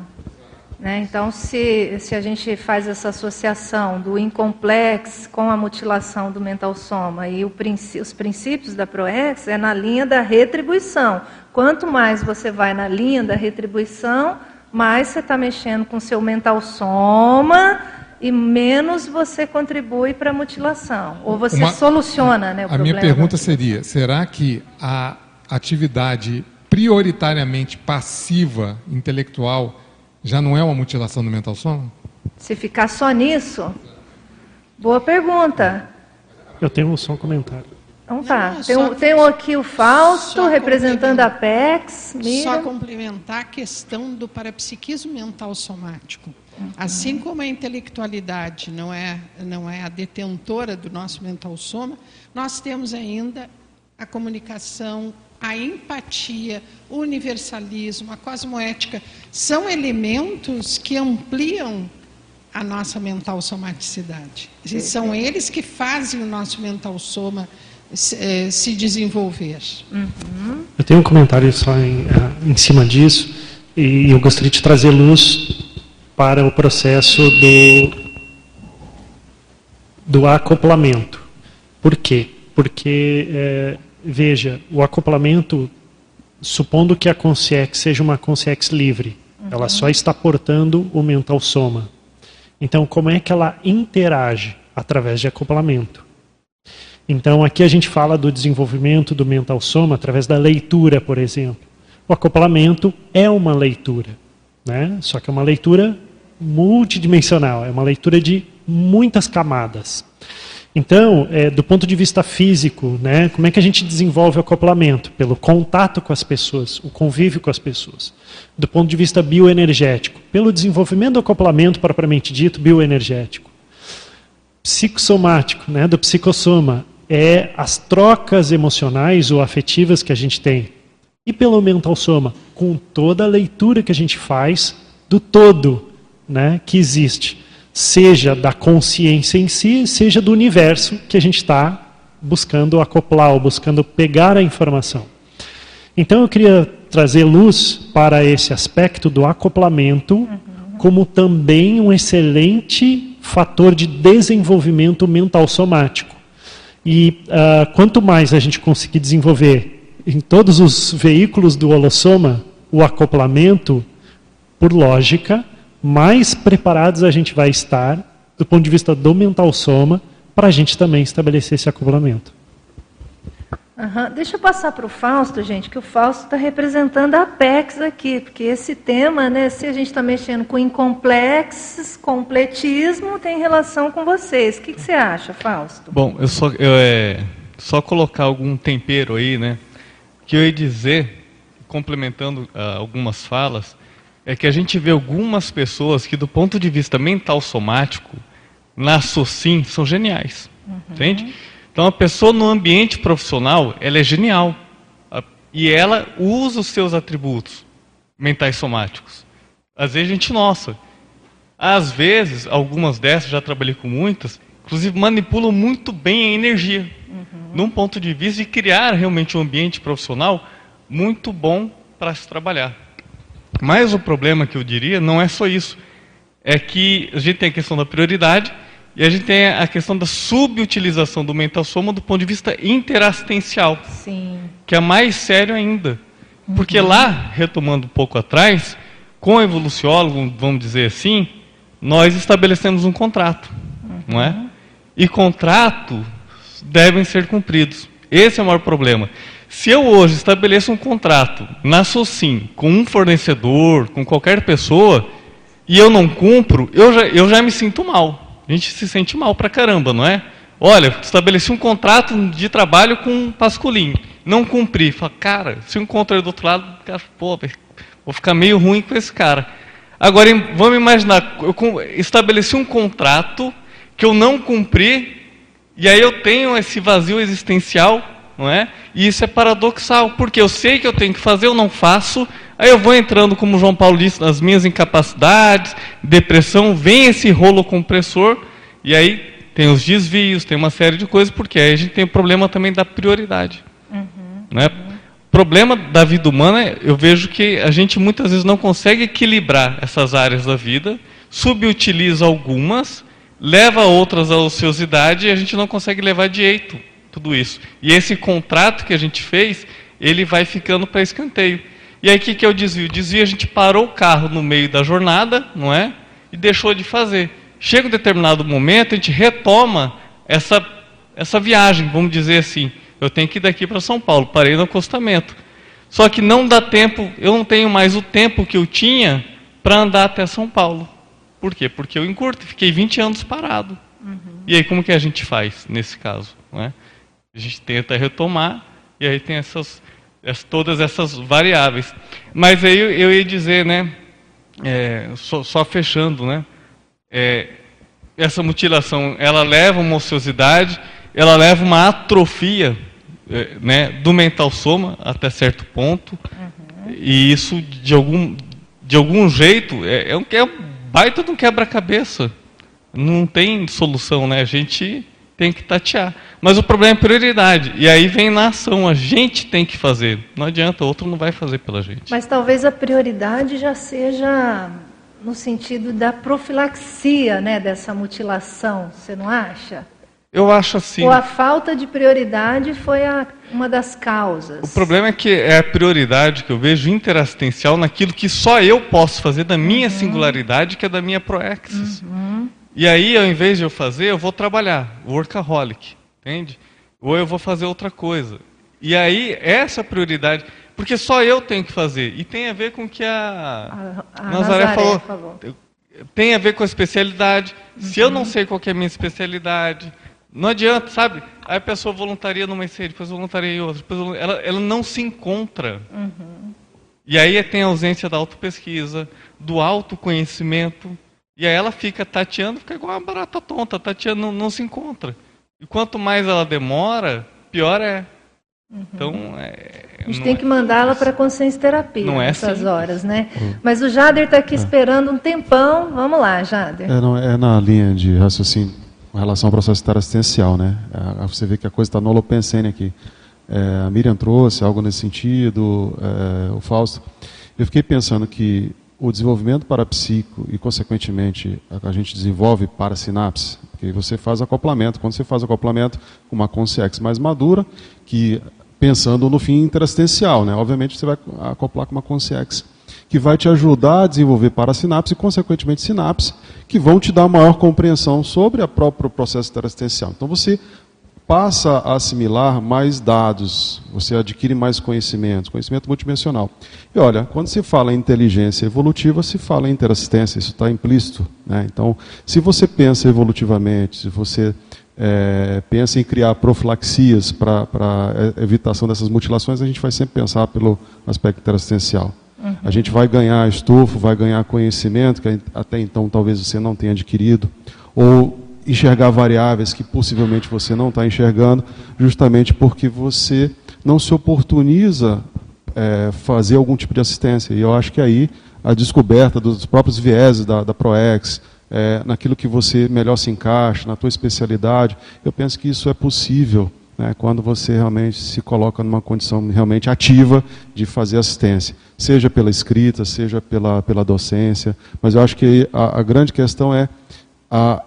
Né? Então, se, se a gente faz essa associação do incomplex com a mutilação do mental soma e princ- os princípios da PROEX, é na linha da retribuição. Quanto mais você vai na linha da retribuição, mais você está mexendo com o seu mental soma e menos você contribui para a mutilação. Ou você Uma- soluciona né, o A problema. minha pergunta seria: será que a atividade prioritariamente passiva, intelectual, já não é uma mutilação do mental soma? Se ficar só nisso? Boa pergunta. Eu tenho só um comentário. Então tá. Não, tem, só- um, tem aqui o Fausto, representando a. PEX. Só complementar a questão do parapsiquismo mental somático. Assim como a intelectualidade não é, não é a detentora do nosso mental soma, nós temos ainda a comunicação, a empatia, o universalismo, a cosmoética. São elementos que ampliam a nossa mental somaticidade. E são eles que fazem o nosso mental soma se, eh, se desenvolver. Eu tenho um comentário só em, ah, em cima disso e eu gostaria de trazer luz para o processo do, do acoplamento. Por quê? Porque, eh, veja, o acoplamento, supondo que a consciex seja uma consciex livre, ela só está portando o mental soma. Então, como é que ela interage? Através de acoplamento. Então, aqui a gente fala do desenvolvimento do mental soma através da leitura, por exemplo. O acoplamento é uma leitura, né? só que é uma leitura multidimensional, é uma leitura de muitas camadas. Então, é, do ponto de vista físico, né, como é que a gente desenvolve o acoplamento? Pelo contato com as pessoas, o convívio com as pessoas. Do ponto de vista bioenergético, pelo desenvolvimento do acoplamento propriamente dito bioenergético. psicossomático, né, do psicossoma, é as trocas emocionais ou afetivas que a gente tem. E pelo mental soma, com toda a leitura que a gente faz do todo né, que existe, seja da consciência em si, seja do universo que a gente está buscando acoplar ou buscando pegar a informação. Então eu queria trazer luz para esse aspecto do acoplamento uhum. como também um excelente fator de desenvolvimento mental somático. E uh, quanto mais a gente conseguir desenvolver em todos os veículos do holossoma o acoplamento, por lógica, mais preparados a gente vai estar do ponto de vista do mental soma para a gente também estabelecer esse acoplamento. Uhum. Deixa eu passar para o Fausto, gente, que o Fausto está representando a Apex aqui, porque esse tema, né, se a gente está mexendo com incomplexos, completismo, tem relação com vocês. O que, que você acha, Fausto? Bom, eu só, eu, é, só colocar algum tempero aí, né, que eu ia dizer, complementando uh, algumas falas, é que a gente vê algumas pessoas que, do ponto de vista mental somático, na SOCIM, são geniais. Uhum. Entende? Então, a pessoa no ambiente profissional, ela é genial. E ela usa os seus atributos mentais somáticos. Às vezes a gente nossa. Às vezes, algumas dessas, já trabalhei com muitas, inclusive manipulam muito bem a energia. Uhum. Num ponto de vista de criar realmente um ambiente profissional muito bom para se trabalhar. Mas o problema que eu diria não é só isso. É que a gente tem a questão da prioridade e a gente tem a questão da subutilização do mental soma do ponto de vista interassistencial. Sim. Que é mais sério ainda. Uhum. Porque lá, retomando um pouco atrás, com o evoluciólogo, vamos dizer assim, nós estabelecemos um contrato. Uhum. Não é? E contratos devem ser cumpridos. Esse é o maior problema. Se eu hoje estabeleço um contrato na SOCIM com um fornecedor, com qualquer pessoa, e eu não cumpro, eu já, eu já me sinto mal. A gente se sente mal pra caramba, não é? Olha, estabeleci um contrato de trabalho com um pasculinho, não cumpri. Fala, cara, se eu encontro ele do outro lado, cara, pô, vou ficar meio ruim com esse cara. Agora, vamos imaginar, eu estabeleci um contrato que eu não cumpri, e aí eu tenho esse vazio existencial, não é? E isso é paradoxal, porque eu sei que eu tenho que fazer, eu não faço, Aí eu vou entrando, como o João Paulo disse, nas minhas incapacidades, depressão, vem esse rolo compressor, e aí tem os desvios, tem uma série de coisas, porque aí a gente tem o problema também da prioridade. Uhum, né? Uhum. Problema da vida humana, eu vejo que a gente muitas vezes não consegue equilibrar essas áreas da vida, subutiliza algumas, leva outras à ociosidade e a gente não consegue levar direito tudo isso. E esse contrato que a gente fez, ele vai ficando para escanteio. E aí o que, que é o desvio? O desvio a gente parou o carro no meio da jornada, não é? E deixou de fazer. Chega um determinado momento, a gente retoma essa, essa viagem, vamos dizer assim. Eu tenho que ir daqui para São Paulo, parei no acostamento. Só que não dá tempo, eu não tenho mais o tempo que eu tinha para andar até São Paulo. Por quê? Porque eu encurto, fiquei 20 anos parado. Uhum. E aí como que a gente faz nesse caso? Não é? A gente tenta retomar e aí tem essas todas essas variáveis. Mas aí eu ia dizer, né, é, só, só, fechando, né, é, essa mutilação, ela leva uma ociosidade, ela leva uma atrofia é, né, do mental soma até certo ponto, uhum. e isso de algum, de algum jeito é, é um, é um baita de um quebra-cabeça. Não tem solução, né? A gente tem que tatear. Mas o problema é prioridade. E aí vem na ação, a gente tem que fazer. Não adianta, outro não vai fazer pela gente. Mas talvez a prioridade já seja no sentido da profilaxia, né, dessa mutilação, você não acha? Eu acho assim. Ou a falta de prioridade foi a, uma das causas. O problema é que é a prioridade que eu vejo interassistencial naquilo que só eu posso fazer da minha uhum. singularidade, que é da minha proexis. Uhum. E aí, ao invés de eu fazer, eu vou trabalhar, workaholic, entende? Ou eu vou fazer outra coisa. E aí, essa prioridade, porque só eu tenho que fazer. E tem a ver com o que a, a, a Nazaré, Nazaré falou. falou. Tem a ver com a especialidade. Uhum. Se eu não uhum. sei qual é a minha especialidade, não adianta, sabe? Aí a pessoa voluntaria numa IC, depois voluntaria em outra. Depois ela, ela não se encontra. Uhum. E aí tem a ausência da autopesquisa, do autoconhecimento. E aí ela fica tateando, fica igual uma barata tonta, tateando, não, não se encontra. E quanto mais ela demora, pior é. Uhum. Então, é, a gente tem é que mandá-la para consciência terapia não é nessas assim. horas, né? Uhum. Mas o Jader está aqui é. esperando um tempão. Vamos lá, Jader. É, não, é na linha de raciocínio com relação ao processo assistencial, né? É, você vê que a coisa está no holopensene aqui. É, a Miriam trouxe algo nesse sentido, é, o Fausto. Eu fiquei pensando que o desenvolvimento parapsíquico e, consequentemente, a gente desenvolve para sinapse, porque você faz acoplamento. Quando você faz acoplamento com uma consciência mais madura, que pensando no fim interassistencial, né? obviamente você vai acoplar com uma consciência que vai te ajudar a desenvolver parasinapse e, consequentemente, sinapse, que vão te dar maior compreensão sobre o próprio processo interassistencial. Então, você passa a assimilar mais dados, você adquire mais conhecimento, conhecimento multidimensional. E olha, quando se fala em inteligência evolutiva, se fala em interassistência, isso está implícito. Né? Então, se você pensa evolutivamente, se você é, pensa em criar profilaxias para evitação dessas mutilações, a gente vai sempre pensar pelo aspecto interassistencial. Uhum. A gente vai ganhar estofo, vai ganhar conhecimento que até então talvez você não tenha adquirido, ou enxergar variáveis que possivelmente você não está enxergando, justamente porque você não se oportuniza é, fazer algum tipo de assistência. E eu acho que aí a descoberta dos próprios vieses da, da ProEx, é, naquilo que você melhor se encaixa, na tua especialidade, eu penso que isso é possível né, quando você realmente se coloca numa condição realmente ativa de fazer assistência, seja pela escrita, seja pela, pela docência. Mas eu acho que a, a grande questão é a,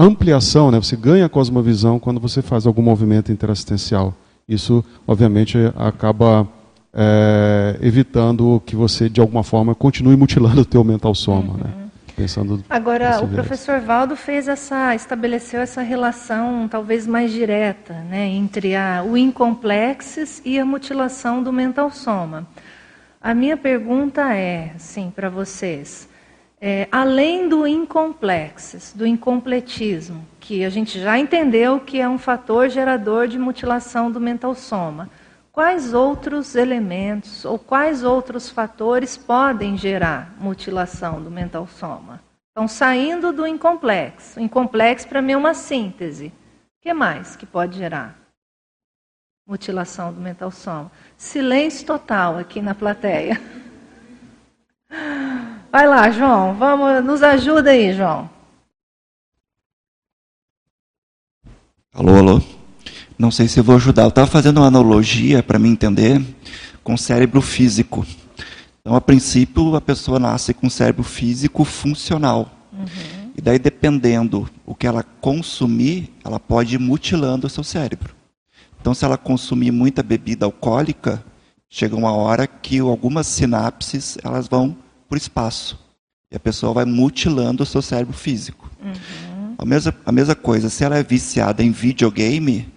a ampliação, né? você ganha a cosmovisão quando você faz algum movimento interassistencial. Isso, obviamente, acaba é, evitando que você, de alguma forma, continue mutilando o teu mental soma. Né? Uhum. Né? Pensando Agora, o professor Valdo fez essa, estabeleceu essa relação talvez mais direta né, entre a, o incomplexes e a mutilação do mental soma. A minha pergunta é, sim, para vocês, é, além do incomplexes, do incompletismo, que a gente já entendeu que é um fator gerador de mutilação do mental soma, quais outros elementos ou quais outros fatores podem gerar mutilação do mental soma? Então, saindo do incomplexo. O incomplexo, para mim, é uma síntese. O que mais que pode gerar mutilação do mental soma? Silêncio total aqui na plateia. Vai lá, João, vamos, nos ajuda aí, João. Alô, alô. Não sei se eu vou ajudar. Eu estava fazendo uma analogia para me entender com o cérebro físico. Então, a princípio, a pessoa nasce com cérebro físico funcional. Uhum. E daí, dependendo o que ela consumir, ela pode ir mutilando o seu cérebro. Então, se ela consumir muita bebida alcoólica, chega uma hora que algumas sinapses elas vão o espaço. E a pessoa vai mutilando o seu cérebro físico. Uhum. A, mesma, a mesma coisa, se ela é viciada em videogame,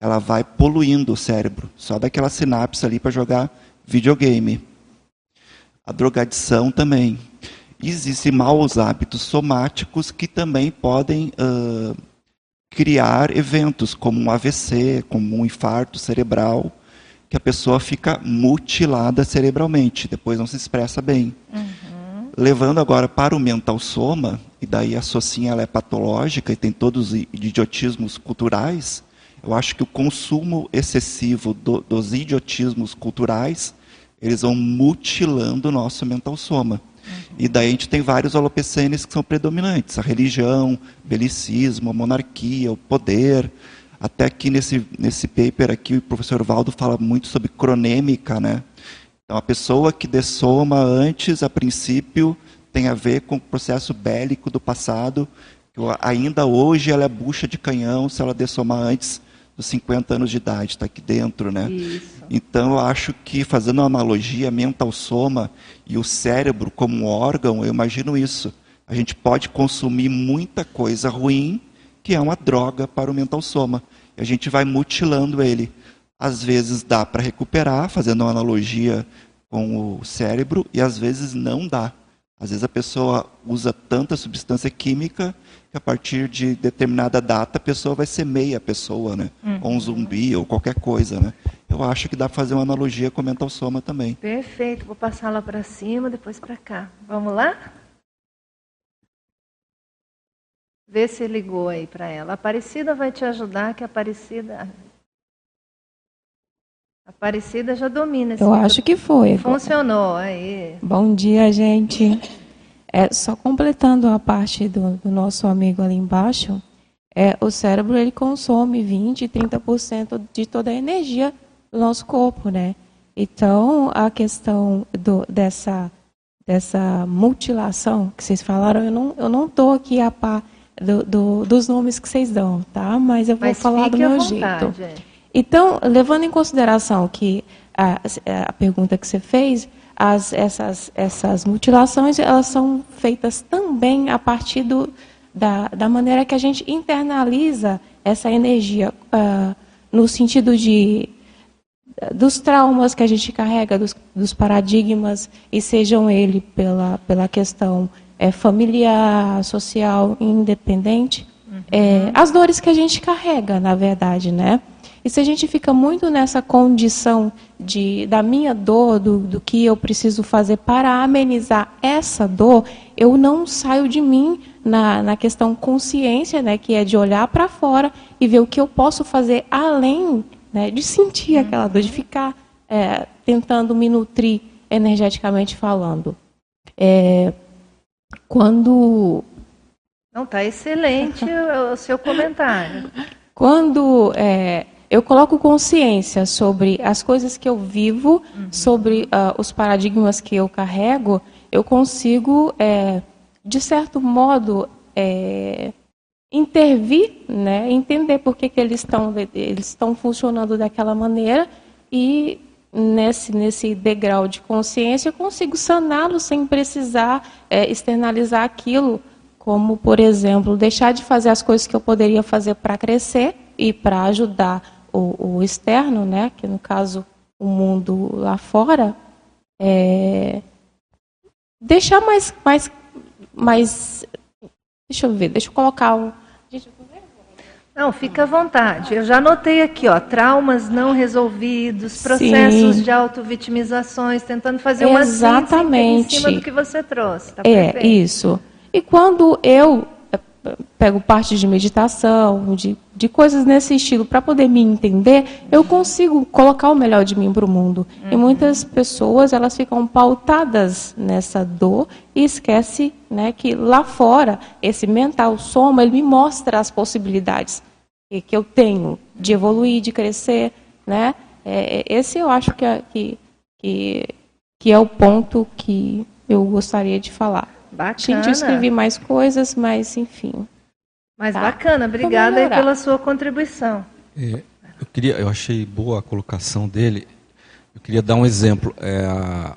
ela vai poluindo o cérebro, só daquela sinapse ali para jogar videogame. A drogadição também. Existem maus hábitos somáticos que também podem uh, criar eventos, como um AVC, como um infarto cerebral, que a pessoa fica mutilada cerebralmente, depois não se expressa bem. Uhum. Levando agora para o mental soma, e daí a socinha ela é patológica e tem todos os idiotismos culturais, eu acho que o consumo excessivo do, dos idiotismos culturais, eles vão mutilando o nosso mental soma. Uhum. E daí a gente tem vários holopecenes que são predominantes: a religião, belicismo, a monarquia, o poder, até aqui nesse, nesse paper aqui, o professor Valdo fala muito sobre cronêmica, né? Então, a pessoa que dessoma antes, a princípio, tem a ver com o processo bélico do passado, que ainda hoje ela é bucha de canhão se ela dessomar antes dos 50 anos de idade, está aqui dentro, né? Isso. Então, eu acho que, fazendo uma analogia, mental soma e o cérebro como órgão, eu imagino isso. A gente pode consumir muita coisa ruim, que é uma droga para o mental soma e a gente vai mutilando ele. Às vezes dá para recuperar, fazendo uma analogia com o cérebro, e às vezes não dá. Às vezes a pessoa usa tanta substância química que a partir de determinada data a pessoa vai ser meia pessoa, né? Uhum. Ou um zumbi, ou qualquer coisa, né? Eu acho que dá para fazer uma analogia com o mental soma também. Perfeito. Vou passar lá para cima, depois para cá. Vamos lá? Vê se ligou aí para ela. A Aparecida vai te ajudar, que a Aparecida. A Aparecida já domina esse Eu acho que foi. Funcionou aí. Bom dia, gente. É, só completando a parte do, do nosso amigo ali embaixo, é, o cérebro ele consome 20, 30% de toda a energia do nosso corpo, né? Então, a questão do, dessa, dessa mutilação que vocês falaram, eu não eu não estou aqui a par do, do, dos nomes que vocês dão, tá? Mas eu vou Mas falar do meu vontade, jeito. é. Então, levando em consideração que a, a pergunta que você fez, as, essas, essas mutilações elas são feitas também a partir do, da, da maneira que a gente internaliza essa energia, ah, no sentido de dos traumas que a gente carrega, dos, dos paradigmas, e sejam ele pela, pela questão é, familiar, social, independente, é, as dores que a gente carrega, na verdade, né? E se a gente fica muito nessa condição de, da minha dor, do, do que eu preciso fazer para amenizar essa dor, eu não saio de mim na, na questão consciência, né, que é de olhar para fora e ver o que eu posso fazer além né, de sentir aquela dor, de ficar é, tentando me nutrir energeticamente falando. É, quando Não, tá excelente o, seu comentário. Quando é, eu coloco consciência sobre as coisas que eu vivo, sobre ah, os paradigmas que eu carrego, eu consigo, é, de certo modo, é, intervir, né, entender por que, que eles estão eles estão funcionando daquela maneira e nesse nesse degrau de consciência eu consigo saná-lo sem precisar é, externalizar aquilo como, por exemplo, deixar de fazer as coisas que eu poderia fazer para crescer e para ajudar o, o, externo, né, que no caso o mundo lá fora, é, deixar mais, mais, mais, deixa eu ver, deixa eu colocar o, Não, fica à vontade. Eu já anotei aqui, ó, traumas não resolvidos, processos Sim. de autovitimizações, tentando fazer uma Exatamente. em cima do que você trouxe. Tá É, perfeito. isso. E quando eu eh, pego parte de meditação, de, de coisas nesse estilo, para poder me entender, eu consigo colocar o melhor de mim para o mundo. E muitas pessoas, elas ficam pautadas nessa dor e esquece né, que lá fora, esse mental soma, ele me mostra as possibilidades que, eu tenho de evoluir, de crescer. Né? É, é- esse eu acho que é, que, que, que é o ponto que eu gostaria de falar. Bacana. Gente, eu escrevi mais coisas, mas enfim. Mas Tá. bacana, obrigada aí pela sua contribuição. É, eu queria, eu achei boa a colocação dele. Eu queria dar um exemplo. É,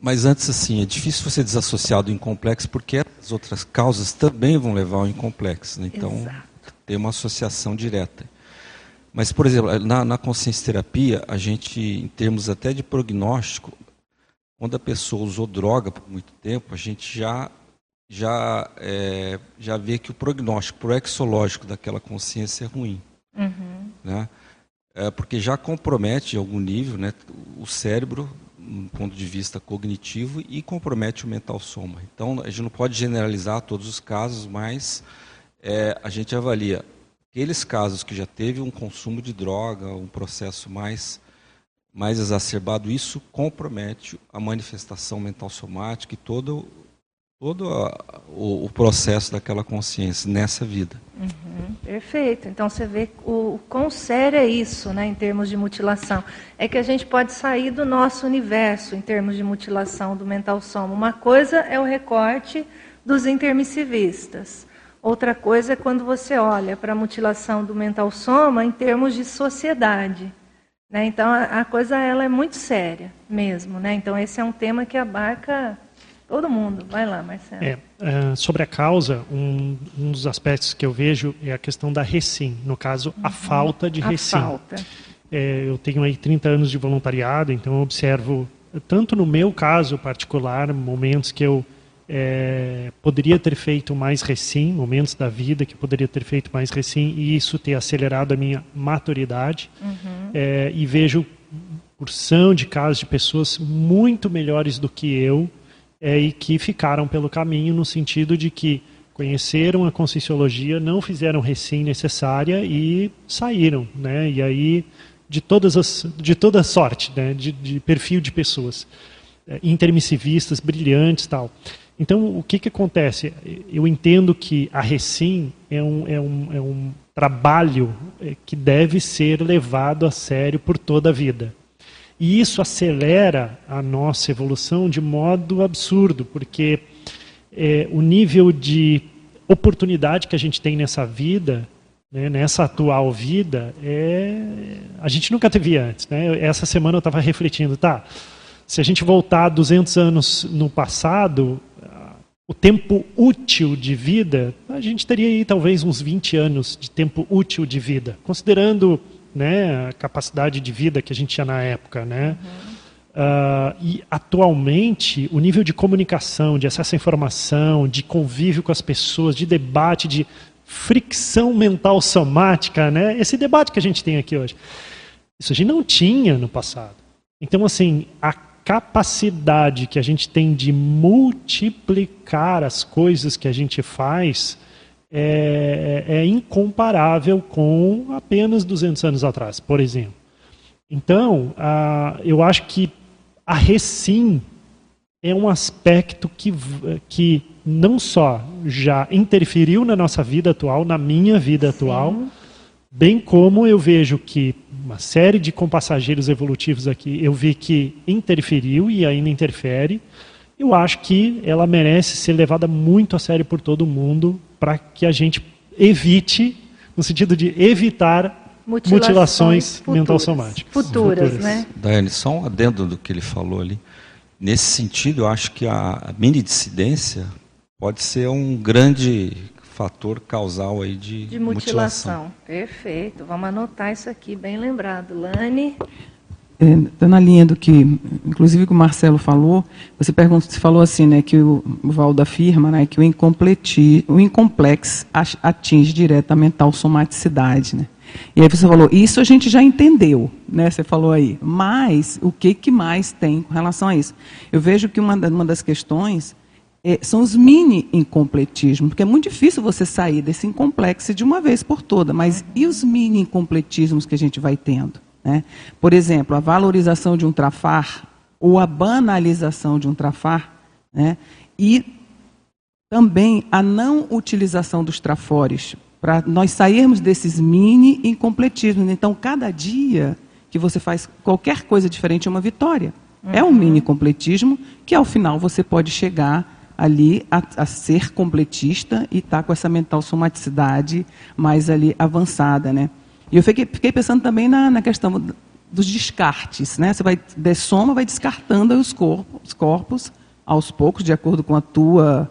mas antes, assim, é difícil você desassociar do incomplexo porque as outras causas também vão levar ao incomplexo. Né? Então, tem uma associação direta. Mas, por exemplo, na, na consciência terapia, a gente, em termos até de prognóstico, quando a pessoa usou droga por muito tempo, a gente já já é, já vê que o prognóstico proexológico daquela consciência é ruim, Uhum. né? É, porque já compromete em algum nível, né, o cérebro do ponto de vista cognitivo e compromete o mental soma. Então a gente não pode generalizar todos os casos, mas é, a gente avalia aqueles casos que já teve um consumo de droga, um processo mais mais exacerbado, isso compromete a manifestação mental somática e todo, todo a- o, o processo daquela consciência nessa vida. Uhum, perfeito. Então você vê o, o quão sério é isso, né, em termos de mutilação. É que a gente pode sair do nosso universo em termos de mutilação do mental soma. Uma coisa é o recorte dos intermissivistas. Outra coisa é quando você olha para a mutilação do mental soma em termos de sociedade. Né? Então a, a coisa ela é muito séria mesmo. Né? Então esse é um tema que abarca todo mundo. Vai lá, Marcelo. É, eh, sobre a causa, um, um dos aspectos que eu vejo é a questão da recim, no caso, a falta de Uhum. A recim. falta. É, eu tenho aí 30 anos de voluntariado, então eu observo, tanto no meu caso particular, momentos que eu é, poderia ter feito mais recém, momentos da vida que poderia ter feito mais recém, e isso ter acelerado a minha maturidade. Uhum. É, e vejo porção de casos de pessoas muito melhores do que eu é, e que ficaram pelo caminho no sentido de que conheceram a conscienciologia, não fizeram recém necessária e saíram, né? E aí de todas as, de toda sorte, né? De, de perfil de pessoas, é, intermissivistas, brilhantes, tal. Então o que que acontece? Eu entendo que a recém é um, é um, é um trabalho é, que deve ser levado a sério por toda a vida. E isso acelera a nossa evolução de modo absurdo, porque é, o nível de oportunidade que a gente tem nessa vida, né, nessa atual vida, é, a gente nunca teve antes. Né? Essa semana eu estava refletindo, tá? Se a gente voltar 200 anos no passado, o tempo útil de vida, a gente teria aí talvez uns 20 anos de tempo útil de vida, considerando né, a capacidade de vida que a gente tinha na época, né? Uhum. Uh, e atualmente o nível de comunicação, de acesso à informação, de convívio com as pessoas, de debate, de fricção mental somática, né? Esse debate que a gente tem aqui hoje, isso a gente não tinha no passado. Então, assim, a capacidade que a gente tem de multiplicar as coisas que a gente faz é, é incomparável com apenas 200 anos atrás, por exemplo. Então, uh, eu acho que a recim é um aspecto que, que não só já interferiu na nossa vida atual, na minha vida atual, Sim. bem como eu vejo que uma série de compassageiros evolutivos aqui, eu vi que interferiu e ainda interfere. Eu acho que ela merece ser levada muito a sério por todo mundo para que a gente evite, no sentido de evitar mutilações, mutilações mental somáticas. Futuras, futuras, né? Daiane, só um adendo do que ele falou ali. Nesse sentido, eu acho que a mini dissidência pode ser um grande fator causal aí de, de mutilação. mutilação. Perfeito. Vamos anotar isso aqui, bem lembrado. Lani? É, tá na linha do que, inclusive, que o Marcelo falou, você, você falou assim, né, que o, o Valdo afirma né, que o, incompleti, o incomplex atinge diretamente a mental somaticidade. Né? E aí você falou, isso a gente já entendeu, né? Você falou aí. Mas o que, que mais tem com relação a isso? Eu vejo que uma, uma das questões é, são os mini incompletismos, porque é muito difícil você sair desse incomplexo de uma vez por toda. Mas e os mini incompletismos que a gente vai tendo? Né? Por exemplo, a valorização de um trafar ou a banalização de um trafar, né? e também a não utilização dos trafores para nós sairmos desses mini incompletismos. Então, cada dia que você faz qualquer coisa diferente é uma vitória. Uhum. É um mini completismo que, ao final, você pode chegar ali a, a ser completista e estar tá com essa mental somaticidade mais ali avançada, né? E eu fiquei, fiquei pensando também na, na, questão dos descartes, né? Você vai de soma, vai descartando os corpos, os corpos aos poucos, de acordo com tua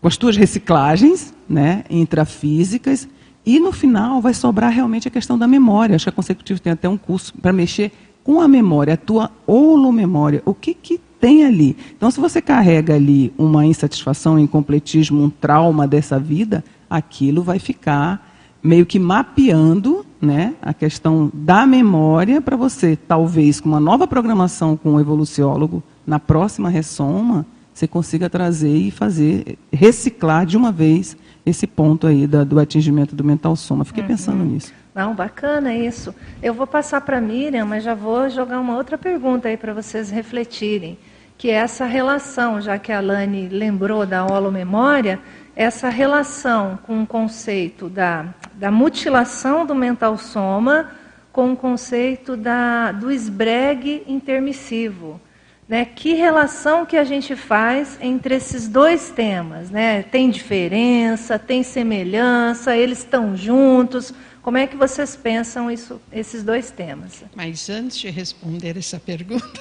com as tuas reciclagens né, intrafísicas, e no final vai sobrar realmente a questão da memória. Acho que a Consecutivo tem até um curso para mexer com a memória, a tua holomemória. O que, que tem ali? Então, se você carrega ali uma insatisfação, um incompletismo, um trauma dessa vida, aquilo vai ficar meio que mapeando né, a questão da memória para você, talvez com uma nova programação com o evoluciólogo, na próxima ressoma, você consiga trazer e fazer, reciclar de uma vez esse ponto aí da, do atingimento do mental soma. Fiquei uhum. pensando nisso. Não, bacana isso. Eu vou passar para a Miriam, mas já vou jogar uma outra pergunta aí para vocês refletirem, que é essa relação, já que a Lani lembrou da holomemória, essa relação com o conceito da, da mutilação do mental soma com o conceito da, do esbregue intermissivo. Né, que relação que a gente faz entre esses dois temas? Né? Tem diferença, tem semelhança, eles estão juntos? Como é que vocês pensam isso, esses dois temas? Mas antes de responder essa pergunta,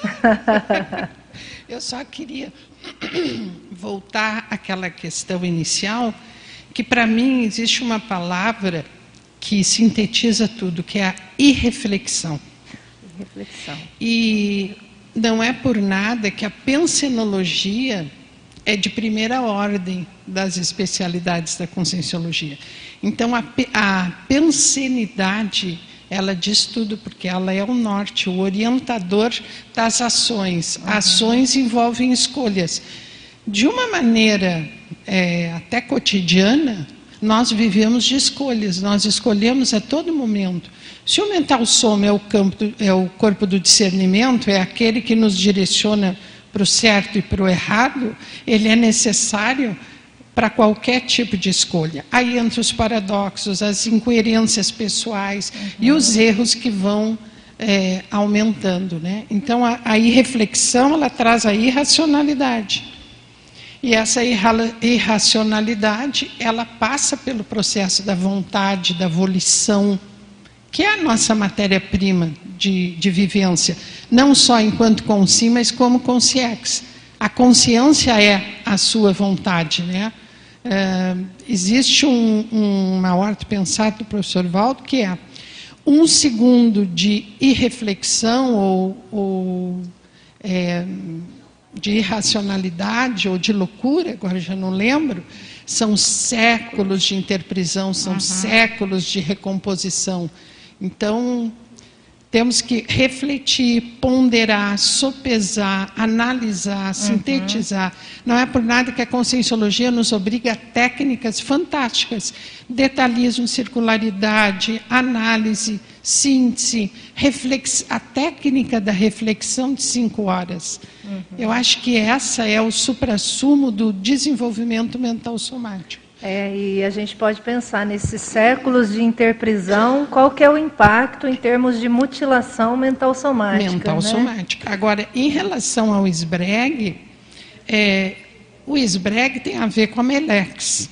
eu só queria voltar àquela questão inicial, que para mim existe uma palavra que sintetiza tudo, que é a irreflexão. Irreflexão. E não é por nada que a pensenologia é de primeira ordem das especialidades da conscienciologia. Então, a, a pensenidade, ela diz tudo, porque ela é o norte, o orientador das ações. Uhum. Ações envolvem escolhas. De uma maneira é, até cotidiana, nós vivemos de escolhas, nós escolhemos a todo momento. Se o mental soma é o, campo, é o corpo do discernimento, é aquele que nos direciona para o certo e para o errado, ele é necessário para qualquer tipo de escolha. Aí entram os paradoxos, as incoerências pessoais uhum. e os erros que vão é, aumentando. Né? Então, a, a irreflexão ela traz a irracionalidade. E essa irracionalidade, ela passa pelo processo da vontade, da volição, que é a nossa matéria-prima de, de vivência, não só enquanto consi, mas como consciex. A consciência é a sua vontade, né? É, existe um, um, uma ordem pensada do professor Valdo que é um segundo de irreflexão ou, ou é, de irracionalidade ou de loucura, agora já não lembro, são séculos de interprisão, são uhum. séculos de recomposição. Então, temos que refletir, ponderar, sopesar, analisar, uhum. sintetizar. Não é por nada que a conscienciologia nos obriga a técnicas fantásticas: detalhismo, circularidade, análise, síntese, reflex... a técnica da reflexão de cinco horas. Uhum. Eu acho que essa é o suprassumo do desenvolvimento mental somático. É, e a gente pode pensar nesses séculos de interprisão, qual que é o impacto em termos de mutilação mental somática? Mental né? somática. Agora, em relação ao SBREG, é, o SBREG tem a ver com a Melex.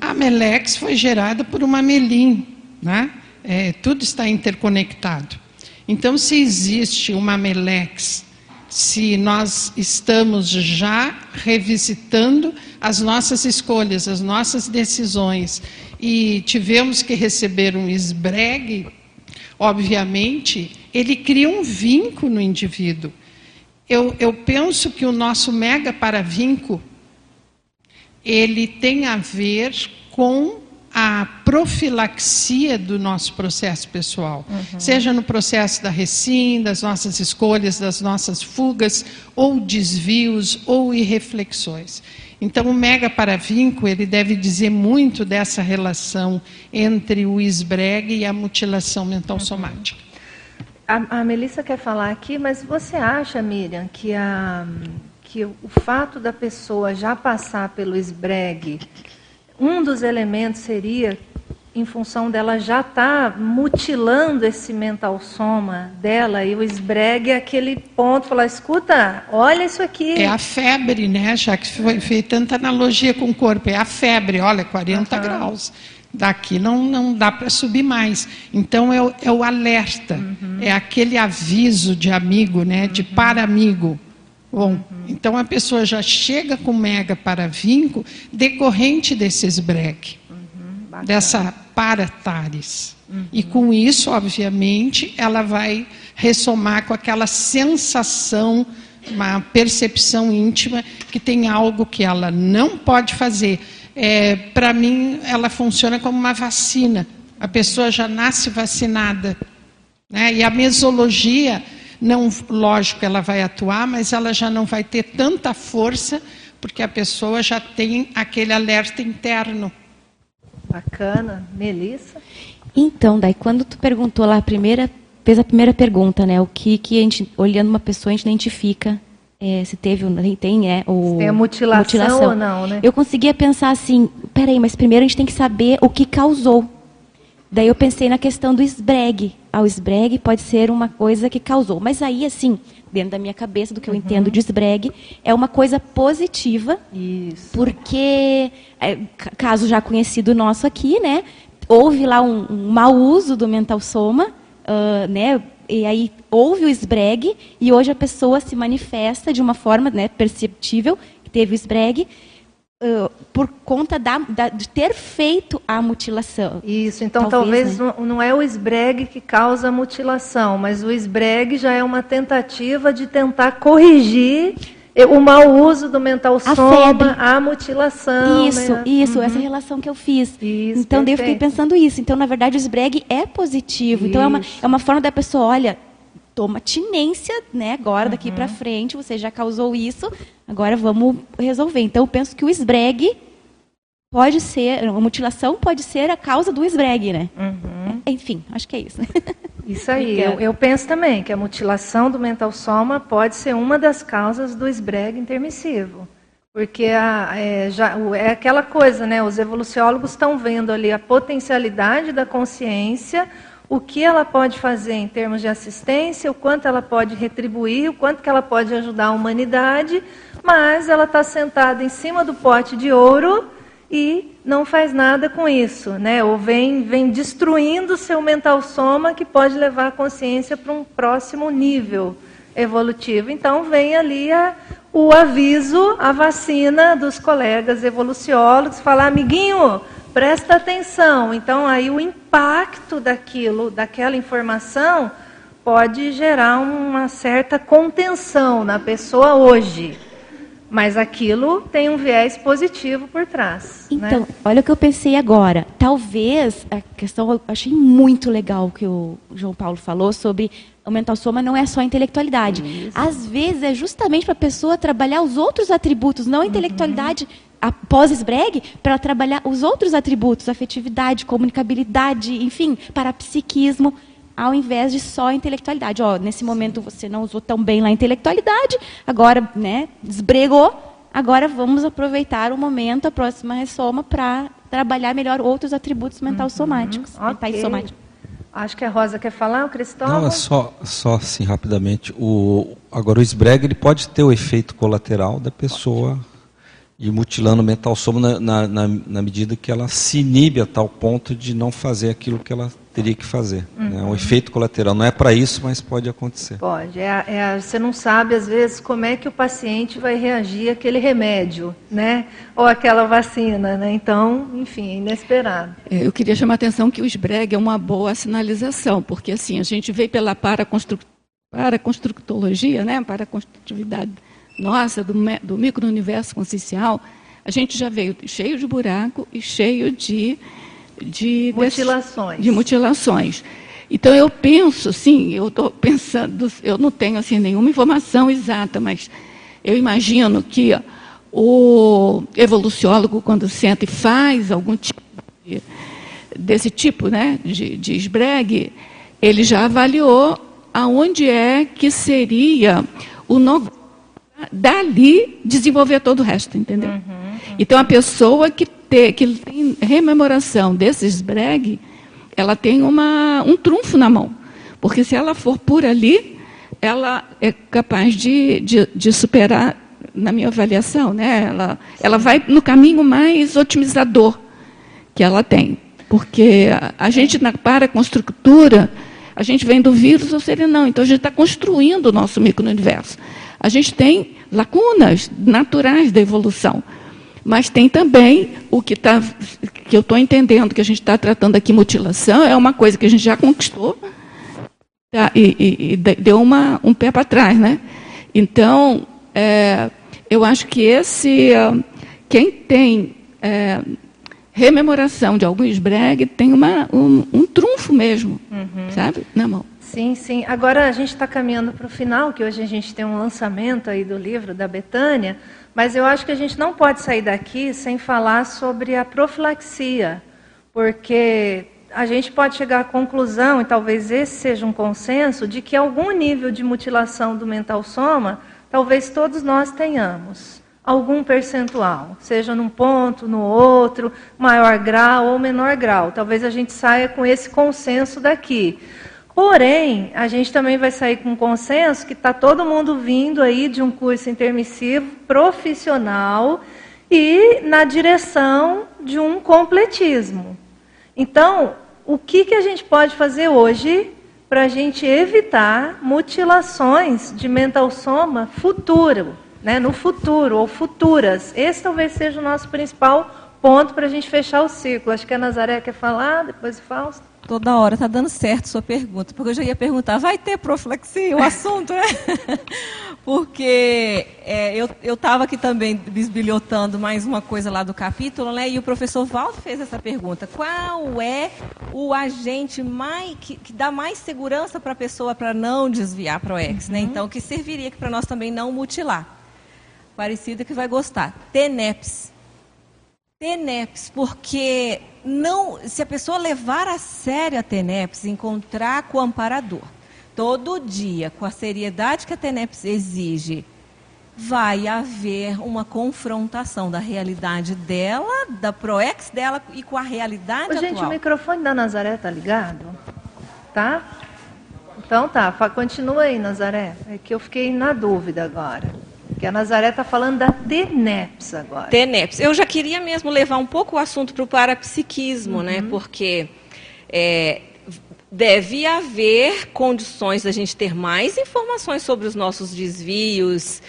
A Melex foi gerada por uma Melim, né? É, tudo está interconectado. Então, se existe uma Melex se nós estamos já revisitando as nossas escolhas, as nossas decisões e tivemos que receber um esbregue, obviamente, ele cria um vínculo no indivíduo. Eu, eu penso que o nosso mega paravinco ele tem a ver com a profilaxia do nosso processo pessoal, uhum. seja no processo da recim, das nossas escolhas, das nossas fugas, ou desvios, ou irreflexões. Então, o mega paravinco ele deve dizer muito dessa relação entre o esbregue e a mutilação mental uhum. somática. A, a Melissa quer falar aqui, mas você acha, Miriam, que, a, que o fato da pessoa já passar pelo esbregue um dos elementos seria, em função dela já estar tá mutilando esse mental soma dela, e o esbregue é aquele ponto, falar, escuta, olha isso aqui. É a febre, né? Já que foi feita tanta analogia com o corpo, é a febre, olha, 40 uhum. graus. Daqui não, não dá para subir mais. Então é o, é o alerta, uhum. é aquele aviso de amigo, né? De uhum. para amigo. Bom, uhum. então a pessoa já chega com mega paravinco decorrente desse esbregue, uhum, dessa paratares. Uhum. E com isso, obviamente, ela vai ressomar com aquela sensação, uma percepção íntima que tem algo que ela não pode fazer. É, Para mim, ela funciona como uma vacina. A pessoa já nasce vacinada. Né? E a mesologia não, lógico, ela vai atuar, mas ela já não vai ter tanta força, porque a pessoa já tem aquele alerta interno. Bacana. Melissa? Então, daí quando tu perguntou lá a primeira, fez a primeira pergunta, né? O que, que a gente, olhando uma pessoa, a gente identifica é, se teve tem é o se tem a mutilação, mutilação, ou não, né? Eu conseguia pensar assim, peraí, mas primeiro a gente tem que saber o que causou. Daí eu pensei na questão do esbregue. Ah, o esbregue pode ser uma coisa que causou. Mas aí, assim, dentro da minha cabeça, do que eu uhum. entendo de esbregue, é uma coisa positiva. Isso. Porque, é, caso já conhecido nosso aqui, né? Houve lá um, um mau uso do mental soma, uh, né? E aí houve o esbregue e hoje a pessoa se manifesta de uma forma né, perceptível, que teve o esbregue, Uh, por conta da, da, de ter feito a mutilação. Isso, então talvez, talvez né? não, não, é o esbregue que causa a mutilação, mas o esbregue já é uma tentativa de tentar corrigir o mau uso do mental a soma, a mutilação. Isso, né? isso, uhum. essa relação que eu fiz. Isso, então, daí eu fiquei pensando isso. Então, na verdade, o esbregue é positivo. Isso. Então, é uma, é uma forma da pessoa, olha, toma tinência, né? Agora, daqui para frente, você já causou isso, agora vamos resolver. Então, eu penso que o esbregue pode ser, a mutilação pode ser a causa do esbregue, né? Uhum. Enfim, acho que é isso. Isso aí, eu, eu, penso também que a mutilação do mental soma pode ser uma das causas do esbregue intermissivo. Porque a, é, já, é aquela coisa, né? Os evoluciólogos estão vendo ali a potencialidade da consciência, o que ela pode fazer em termos de assistência, o quanto ela pode retribuir, o quanto que ela pode ajudar a humanidade, mas ela está sentada em cima do pote de ouro e não faz nada com isso, né? Ou vem, vem destruindo seu mental soma que pode levar a consciência para um próximo nível evolutivo. Então vem ali a, o aviso, a vacina dos colegas evoluciólogos, falar, amiguinho, presta atenção. Então aí o impacto daquilo, daquela informação pode gerar uma certa contenção na pessoa hoje. Mas aquilo tem um viés positivo por trás. Então, né? olha o que eu pensei agora. Talvez a questão, eu achei muito legal o que o João Paulo falou sobre o mental soma não é só a intelectualidade. Isso. Às vezes é justamente para a pessoa trabalhar os outros atributos, não a uhum. intelectualidade uhum. Após esbregue, para trabalhar os outros atributos, afetividade, comunicabilidade, enfim, parapsiquismo ao invés de só a intelectualidade. Ó, nesse momento você não usou tão bem lá a intelectualidade, agora né, desbregou, agora vamos aproveitar o momento, a próxima ressoma, para trabalhar melhor outros atributos mental uhum. somáticos, okay. mentais somáticos. Acho que a Rosa quer falar, o Cristóvão? Não, é só, só assim, rapidamente. O, agora, o esbreg ele pode ter o efeito colateral da pessoa e mutilando o mental soma na, na, na, medida que ela se inibe a tal ponto de não fazer aquilo que ela teria que fazer. Uhum. Né? Um efeito colateral. Não é para isso, mas pode acontecer. Pode. É, é, você não sabe, às vezes, como é que o paciente vai reagir àquele remédio, né? Ou àquela vacina, né? Então, enfim, é inesperado. É, eu queria chamar a atenção que o SBREG é uma boa sinalização, porque assim, a gente veio pela paraconstructologia, né? Paraconstrutividade nossa, do, do micro-universo consciencial, a gente já veio cheio de buraco e cheio de, de mutilações. De mutilações. Então eu penso, sim, eu estou pensando, eu não tenho assim nenhuma informação exata, mas eu imagino que o evoluciólogo, quando senta e faz algum tipo de, desse tipo né, de, de esbregue, ele já avaliou aonde é que seria o nó dali desenvolver todo o resto, entendeu? Uhum, uhum. Então a pessoa que, te, que tem rememoração desses breg, ela tem uma, um trunfo na mão. Porque se ela for por ali, ela é capaz de, de, de superar, na minha avaliação, né? ela, ela vai no caminho mais otimizador que ela tem. Porque a, a gente, na paraconstrutura, a gente vem do vírus ou seria não. Então a gente está construindo o nosso micro-universo. A gente tem lacunas naturais da evolução. Mas tem também o que, tá, que eu estou entendendo que a gente está tratando aqui, mutilação, é uma coisa que a gente já conquistou tá, e, e, e, deu uma, um pé para trás. Né? Então, é, eu acho que esse, quem tem é, rememoração de algum esbregue tem uma, um, um trunfo mesmo, uhum. sabe, na mão. Sim, sim. Agora a gente está caminhando para o final, que hoje a gente tem um lançamento aí do livro da Betânia, mas eu acho que a gente não pode sair daqui sem falar sobre a profilaxia, porque a gente pode chegar à conclusão, e talvez esse seja um consenso, de que algum nível de mutilação do mental soma, talvez todos nós tenhamos. Algum percentual, seja num ponto, no outro, maior grau ou menor grau. Talvez a gente saia com esse consenso daqui. Porém, a gente também vai sair com um consenso que está todo mundo vindo aí de um curso intermissivo profissional e na direção de um completismo. Então, o que, que a gente pode fazer hoje para a gente evitar mutilações de mental soma futuro, né, no futuro ou futuras? Esse talvez seja o nosso principal ponto para a gente fechar o ciclo. Acho que a Nazaré quer falar, depois o Fausto. Toda hora está dando certo sua pergunta, porque eu já ia perguntar, vai ter profilaxia o assunto, né? porque É, eu estava aqui também bisbilhotando mais uma coisa lá do capítulo, né? E o professor Valdo fez essa pergunta: qual é o agente mais, que, que dá mais segurança para a pessoa para não desviar para o ex, né? uhum. né? Então, que serviria para nós também não mutilar. Parecido que vai gostar. TENEPS. TENEPS, porque não, se a pessoa levar a sério a TENEPS, encontrar com o amparador todo dia, com a seriedade que a TENEPS exige, vai haver uma confrontação da realidade dela, da ProEx dela e com a realidade Ô, gente, atual. o microfone da Nazaré tá ligado? Tá? Então tá, continua aí, Nazaré. É que eu fiquei na dúvida agora. Porque a Nazaré está falando da TENEPS agora. TENEPS. Eu já queria mesmo levar um pouco o assunto para o parapsiquismo, né? uhum. né? Porque é, deve haver condições da gente ter mais informações sobre os nossos desvios,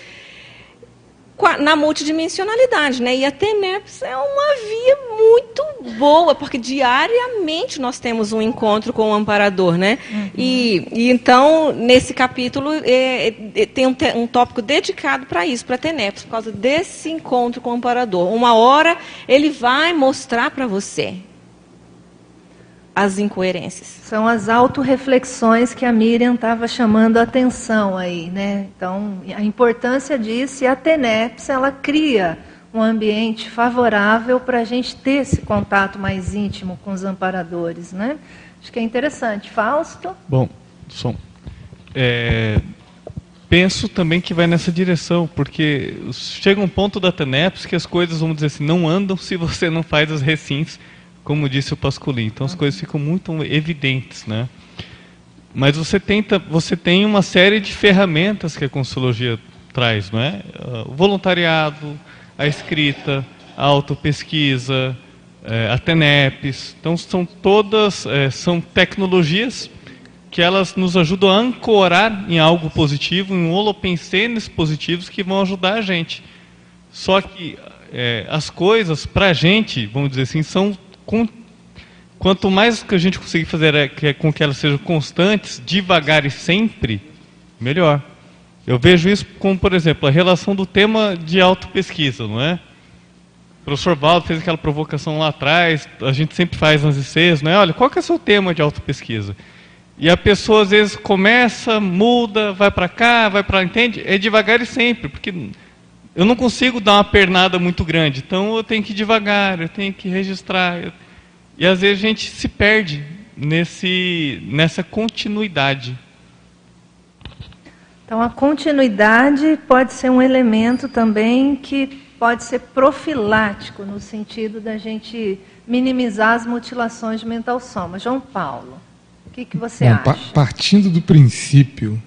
na multidimensionalidade, né? E a TENEPS é uma via muito boa, porque diariamente nós temos um encontro com o amparador, né? Uhum. E, e, então, nesse capítulo, é, é, tem um, um, tópico dedicado para isso, para a TENEPS, por causa desse encontro com o amparador. Uma hora ele vai mostrar para você as incoerências. São as autorreflexões que a Miriam estava chamando a atenção aí, né? Então, a importância disso e a TENEPS, ela cria um ambiente favorável para a gente ter esse contato mais íntimo com os amparadores, né? Acho que é interessante. Fausto? Bom, som. É, penso também que vai nessa direção, porque chega um ponto da TENEPS que as coisas, vamos dizer assim, não andam se você não faz os recins como disse o Pascolin. Então as coisas ficam muito evidentes, né? Mas você tenta, você tem uma série de ferramentas que a Consciologia traz, não é? O voluntariado, a escrita, a autopesquisa, é, a TENEPS. Então são todas é, são tecnologias que elas nos ajudam a ancorar em algo positivo, em holopensenes positivos que vão ajudar a gente. Só que é, as coisas, para a gente, vamos dizer assim, são quanto mais que a gente conseguir fazer é, é, com que elas sejam constantes, devagar e sempre, melhor. Eu vejo isso como, por exemplo, a relação do tema de autopesquisa, não é? O professor Valdo fez aquela provocação lá atrás, a gente sempre faz nas ICs, não é? Olha, qual que é o seu tema de autopesquisa? E a pessoa às vezes começa, muda, vai para cá, vai para lá, entende? É devagar e sempre, porque eu não consigo dar uma pernada muito grande, então eu tenho que ir devagar, eu tenho que registrar. E às vezes a gente se perde nesse, nessa continuidade. Então a continuidade pode ser um elemento também que pode ser profilático no sentido da gente minimizar as mutilações de mental soma. João Paulo, o que, que você Bom, acha? partindo do princípio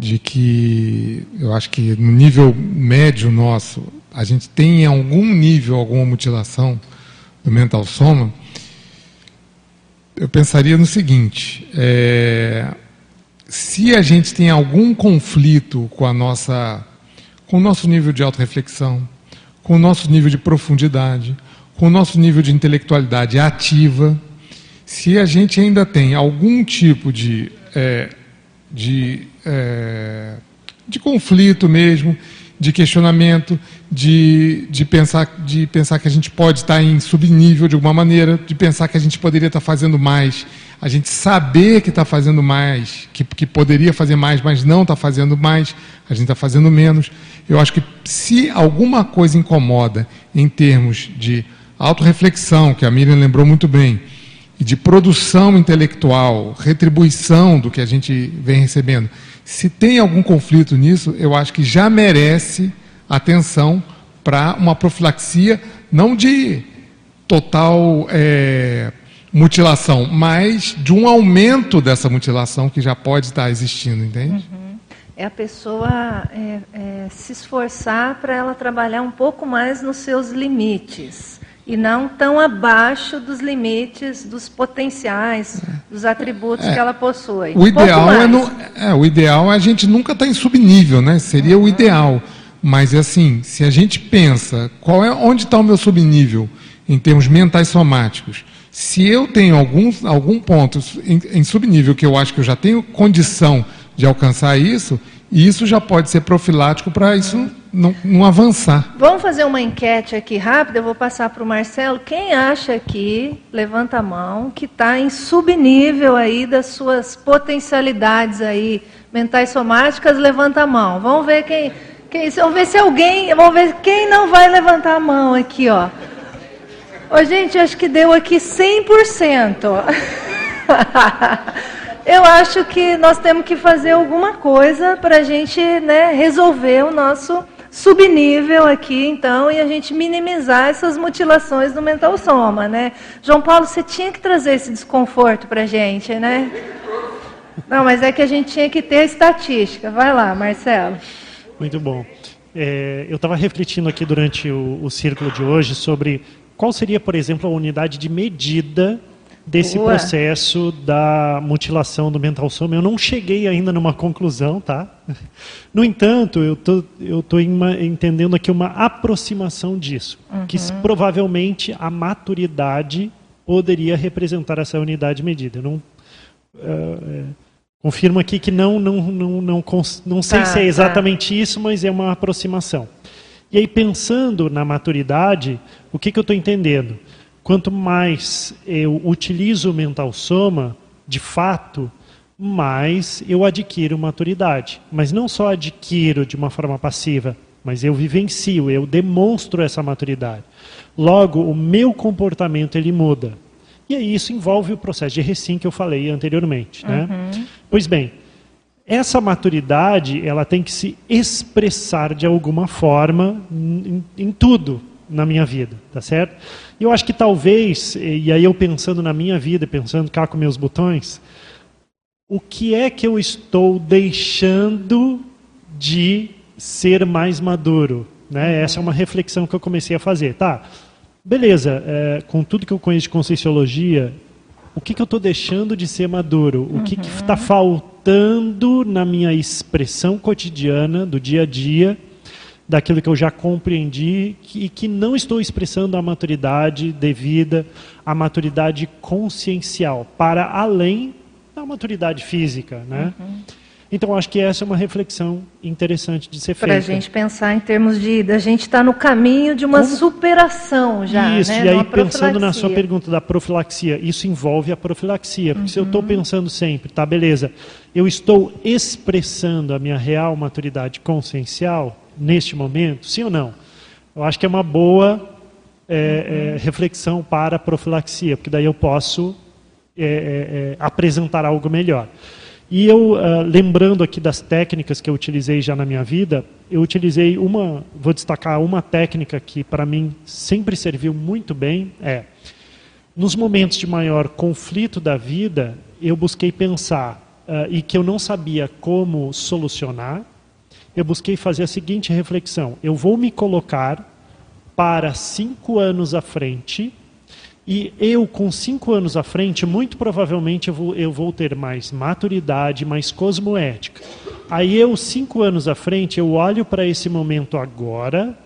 de que eu acho que no nível médio nosso, a gente tem em algum nível alguma mutilação do mental soma, eu pensaria no seguinte: é, se a gente tem algum conflito com a nossa, com o nosso nível de autorreflexão, com o nosso nível de profundidade, com o nosso nível de intelectualidade ativa, se a gente ainda tem algum tipo de é, de, é, de conflito mesmo, de questionamento, de, de, pensar, de pensar que a gente pode estar em subnível de alguma maneira, de pensar que a gente poderia estar fazendo mais, a gente saber que está fazendo mais, que, que poderia fazer mais, mas não está fazendo mais, a gente está fazendo menos. Eu acho que se alguma coisa incomoda em termos de autorreflexão, que a Miriam lembrou muito bem, e de produção intelectual, retribuição do que a gente vem recebendo, se tem algum conflito nisso, eu acho que já merece atenção para uma profilaxia, não de total é, mutilação, mas de um aumento dessa mutilação que já pode estar existindo, entende? Uhum. É a pessoa é, é, se esforçar para ela trabalhar um pouco mais nos seus limites e não tão abaixo dos limites, dos potenciais, dos atributos é. que ela possui. O ideal é, no, é, o ideal é a gente nunca estar tá em subnível, né? Seria uhum. o ideal. Mas é assim, se a gente pensa, qual é onde está o meu subnível em termos mentais somáticos? Se eu tenho algum, algum ponto em, em subnível que eu acho que eu já tenho condição de alcançar isso, isso já pode ser profilático para isso não, não avançar. Vamos fazer uma enquete aqui rápida, eu vou passar para o Marcelo. Quem acha aqui, levanta a mão, que está em subnível aí das suas potencialidades aí mentais somáticas, levanta a mão. Vamos ver quem, quem vamos ver se alguém, vamos ver quem não vai levantar a mão aqui, ó. Ô, gente, acho que deu aqui 100%. Eu acho que nós temos que fazer alguma coisa para a gente né, resolver o nosso subnível aqui, então, e a gente minimizar essas mutilações do mental soma, né? João Paulo, você tinha que trazer esse desconforto para a gente, né? Não, mas é que a gente tinha que ter a estatística. Vai lá, Marcelo. Muito bom. É, eu estava refletindo aqui durante o, o círculo de hoje sobre qual seria, por exemplo, a unidade de medida desse Boa. processo da mutilação do mental soma. Eu não cheguei ainda numa conclusão, tá? No entanto, eu tô, eu tô entendendo aqui uma aproximação disso, uhum. que provavelmente a maturidade poderia representar essa unidade medida. Eu não uh, confirmo aqui que não não não não, não sei tá, se é tá. exatamente tá. isso, mas é uma aproximação. E aí pensando na maturidade, o que, que eu estou entendendo? Quanto mais eu utilizo o mental soma, de fato, mais eu adquiro maturidade. Mas não só adquiro de uma forma passiva, mas eu vivencio, eu demonstro essa maturidade. Logo, o meu comportamento ele muda. E aí isso envolve o processo de recim que eu falei anteriormente. Né? Uhum. Pois bem, essa maturidade ela tem que se expressar de alguma forma em, em tudo na minha vida, tá certo? E eu acho que talvez, e aí eu pensando na minha vida, pensando cá com meus botões, o que é que eu estou deixando de ser mais maduro? Né? Essa é uma reflexão que eu comecei a fazer. Tá, beleza, é, com tudo que eu conheço de Conscienciologia, o que, que eu estou deixando de ser maduro? O que está faltando na minha expressão cotidiana, do dia a dia, daquilo que eu já compreendi e que não estou expressando a maturidade devida, a maturidade consciencial, para além da maturidade física, né? Uhum. Então acho que essa é uma reflexão interessante de ser feita. Para a gente pensar em termos de, a gente está no caminho de uma Como? superação já, Isso, né? e aí pensando na sua pergunta da profilaxia, isso envolve a profilaxia, porque uhum. se eu estou uhum. pensando sempre, tá, beleza, eu estou expressando a minha real maturidade consciencial, neste momento? Sim ou não? Eu acho que é uma boa é, é, reflexão para a profilaxia, porque daí eu posso é, é, é apresentar algo melhor. E eu, uh, lembrando aqui das técnicas que eu utilizei já na minha vida, eu utilizei uma, vou destacar uma técnica que para mim sempre serviu muito bem, é, nos momentos de maior conflito da vida, eu busquei pensar, uh, e que eu não sabia como solucionar, eu busquei fazer a seguinte reflexão: eu vou me colocar para cinco anos à frente, e eu, com cinco anos à frente, muito provavelmente eu vou, eu vou ter mais maturidade, mais cosmoética. Aí eu, cinco anos à frente, eu olho para esse momento agora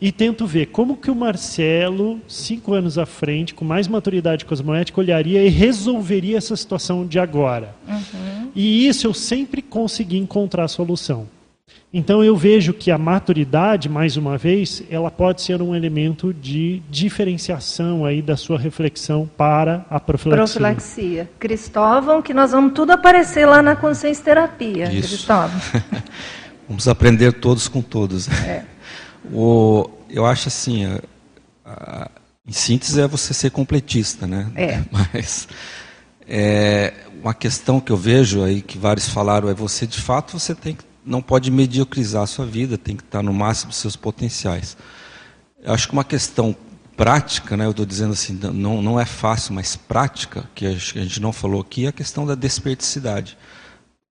e tento ver como que o Marcelo, cinco anos à frente, com mais maturidade cosmoética, olharia e resolveria essa situação de agora. Uhum. E isso eu sempre consegui encontrar a solução. Então eu vejo que a maturidade, mais uma vez, ela pode ser um elemento de diferenciação aí da sua reflexão para a profilaxia. Profilaxia. Cristóvão, que nós vamos tudo aparecer lá na consciência terapia, Isso. Cristóvão. vamos aprender todos com todos. É. O, eu acho assim, a, a, em síntese é você ser completista, né? É. Mas é, uma questão que eu vejo aí que vários falaram é você de fato você tem que não pode mediocrizar a sua vida, tem que estar no máximo dos seus potenciais. Eu acho que uma questão prática, né, eu estou dizendo assim, não, não é fácil, mas prática, que a gente não falou aqui, é a questão da desperdicidade.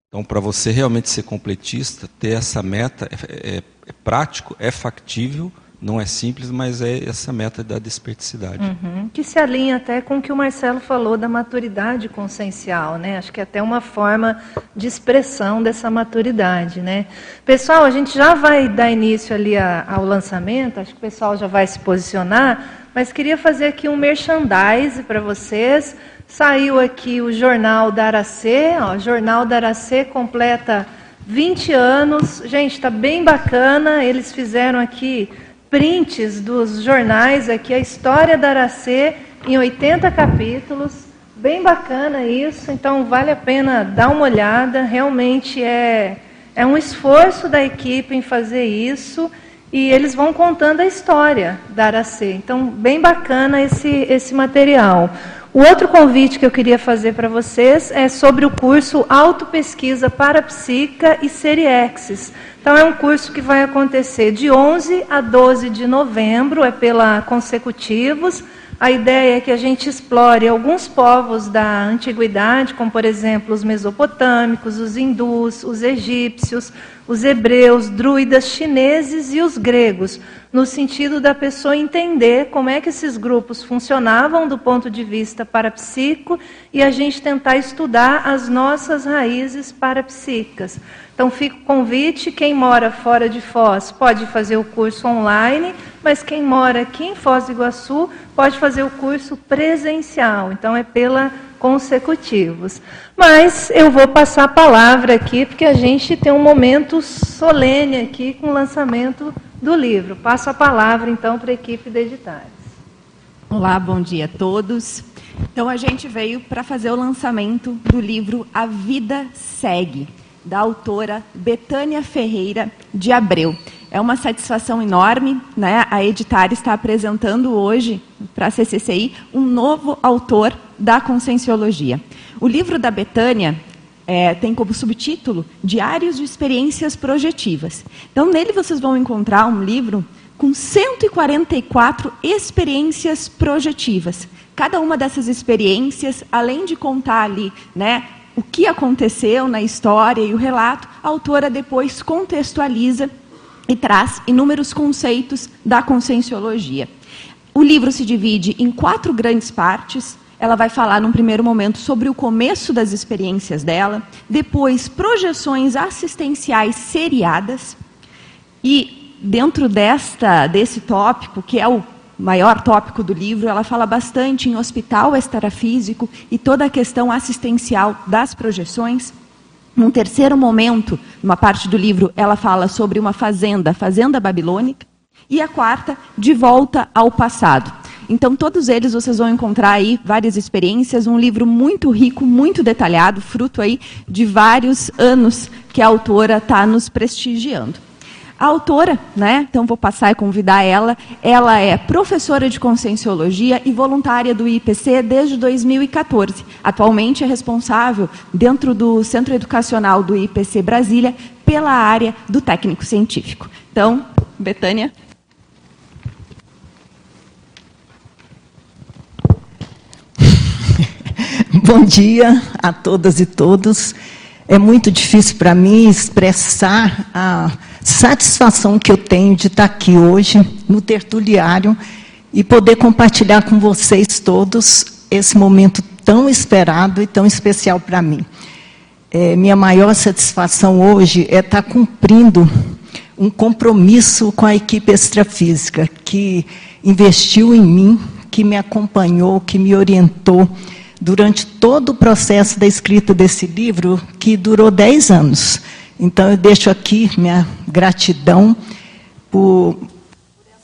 Então, para você realmente ser completista, ter essa meta é, é, é prático, é factível, não é simples, mas é essa meta da desperticidade. Uhum. Que se alinha até com o que o Marcelo falou da maturidade consciencial, né? Acho que é até uma forma de expressão dessa maturidade, né? Pessoal, a gente já vai dar início ali a, ao lançamento, acho que o pessoal já vai se posicionar, mas queria fazer aqui um merchandise para vocês. Saiu aqui o Jornal da Aracê, ó, Jornal da Aracê completa 20 anos. Gente, está bem bacana. Eles fizeram aqui prints dos jornais, aqui a história da Aracê em 80 capítulos. Bem bacana isso, então vale a pena dar uma olhada. Realmente é, é um esforço da equipe em fazer isso e eles vão contando a história da Aracê. Então, bem bacana esse, esse material. O outro convite que eu queria fazer para vocês é sobre o curso Autopesquisa para Psica e Seriexes. Então, é um curso que vai acontecer de 11 a 12 de novembro, é pela Consecutivos. A ideia é que a gente explore alguns povos da antiguidade, como por exemplo os mesopotâmicos, os hindus, os egípcios, os hebreus, druidas, chineses e os gregos, no sentido da pessoa entender como é que esses grupos funcionavam do ponto de vista parapsíquico e a gente tentar estudar as nossas raízes parapsíquicas. Então fica o convite, quem mora fora de Foz pode fazer o curso online, mas quem mora aqui em Foz do Iguaçu pode fazer o curso presencial. Então é pela consecutivos. Mas eu vou passar a palavra aqui, porque a gente tem um momento solene aqui com o lançamento do livro. Passo a palavra então para a equipe de Editares. Olá, bom dia a todos. Então a gente veio para fazer o lançamento do livro A Vida Segue da autora Betânia Ferreira de Abreu. É uma satisfação enorme, né? A Editar está apresentando hoje para a CCCI um novo autor da conscienciologia. O livro da Betânia é, tem como subtítulo Diários de Experiências Projetivas. Então, nele vocês vão encontrar um livro com 144 experiências projetivas. Cada uma dessas experiências, além de contar ali, né, o que aconteceu na história e o relato, a autora depois contextualiza e traz inúmeros conceitos da conscienciologia. O livro se divide em quatro grandes partes. Ela vai falar, num primeiro momento, sobre o começo das experiências dela, depois, projeções assistenciais seriadas, e dentro desta, desse tópico, que é o maior tópico do livro, ela fala bastante em hospital extrafísico e toda a questão assistencial das projeções. Num terceiro momento, numa parte do livro, ela fala sobre uma fazenda, fazenda babilônica, e a quarta, de volta ao passado. Então, todos eles vocês vão encontrar aí várias experiências, um livro muito rico, muito detalhado, fruto aí de vários anos que a autora está nos prestigiando. A autora, né, então vou passar e convidar ela, ela é professora de conscienciologia e voluntária do IPC desde 2014. Atualmente é responsável, dentro do Centro Educacional do IPC Brasília, pela área do técnico científico. Então, Betânia. Bom dia a todas e todos. É muito difícil para mim expressar a satisfação que eu tenho de estar aqui hoje no tertuliário e poder compartilhar com vocês todos esse momento tão esperado e tão especial para mim. É, minha maior satisfação hoje é estar cumprindo um compromisso com a equipe extrafísica que investiu em mim, que me acompanhou, que me orientou durante todo o processo da escrita desse livro, que durou 10 anos. Então, eu deixo aqui minha gratidão por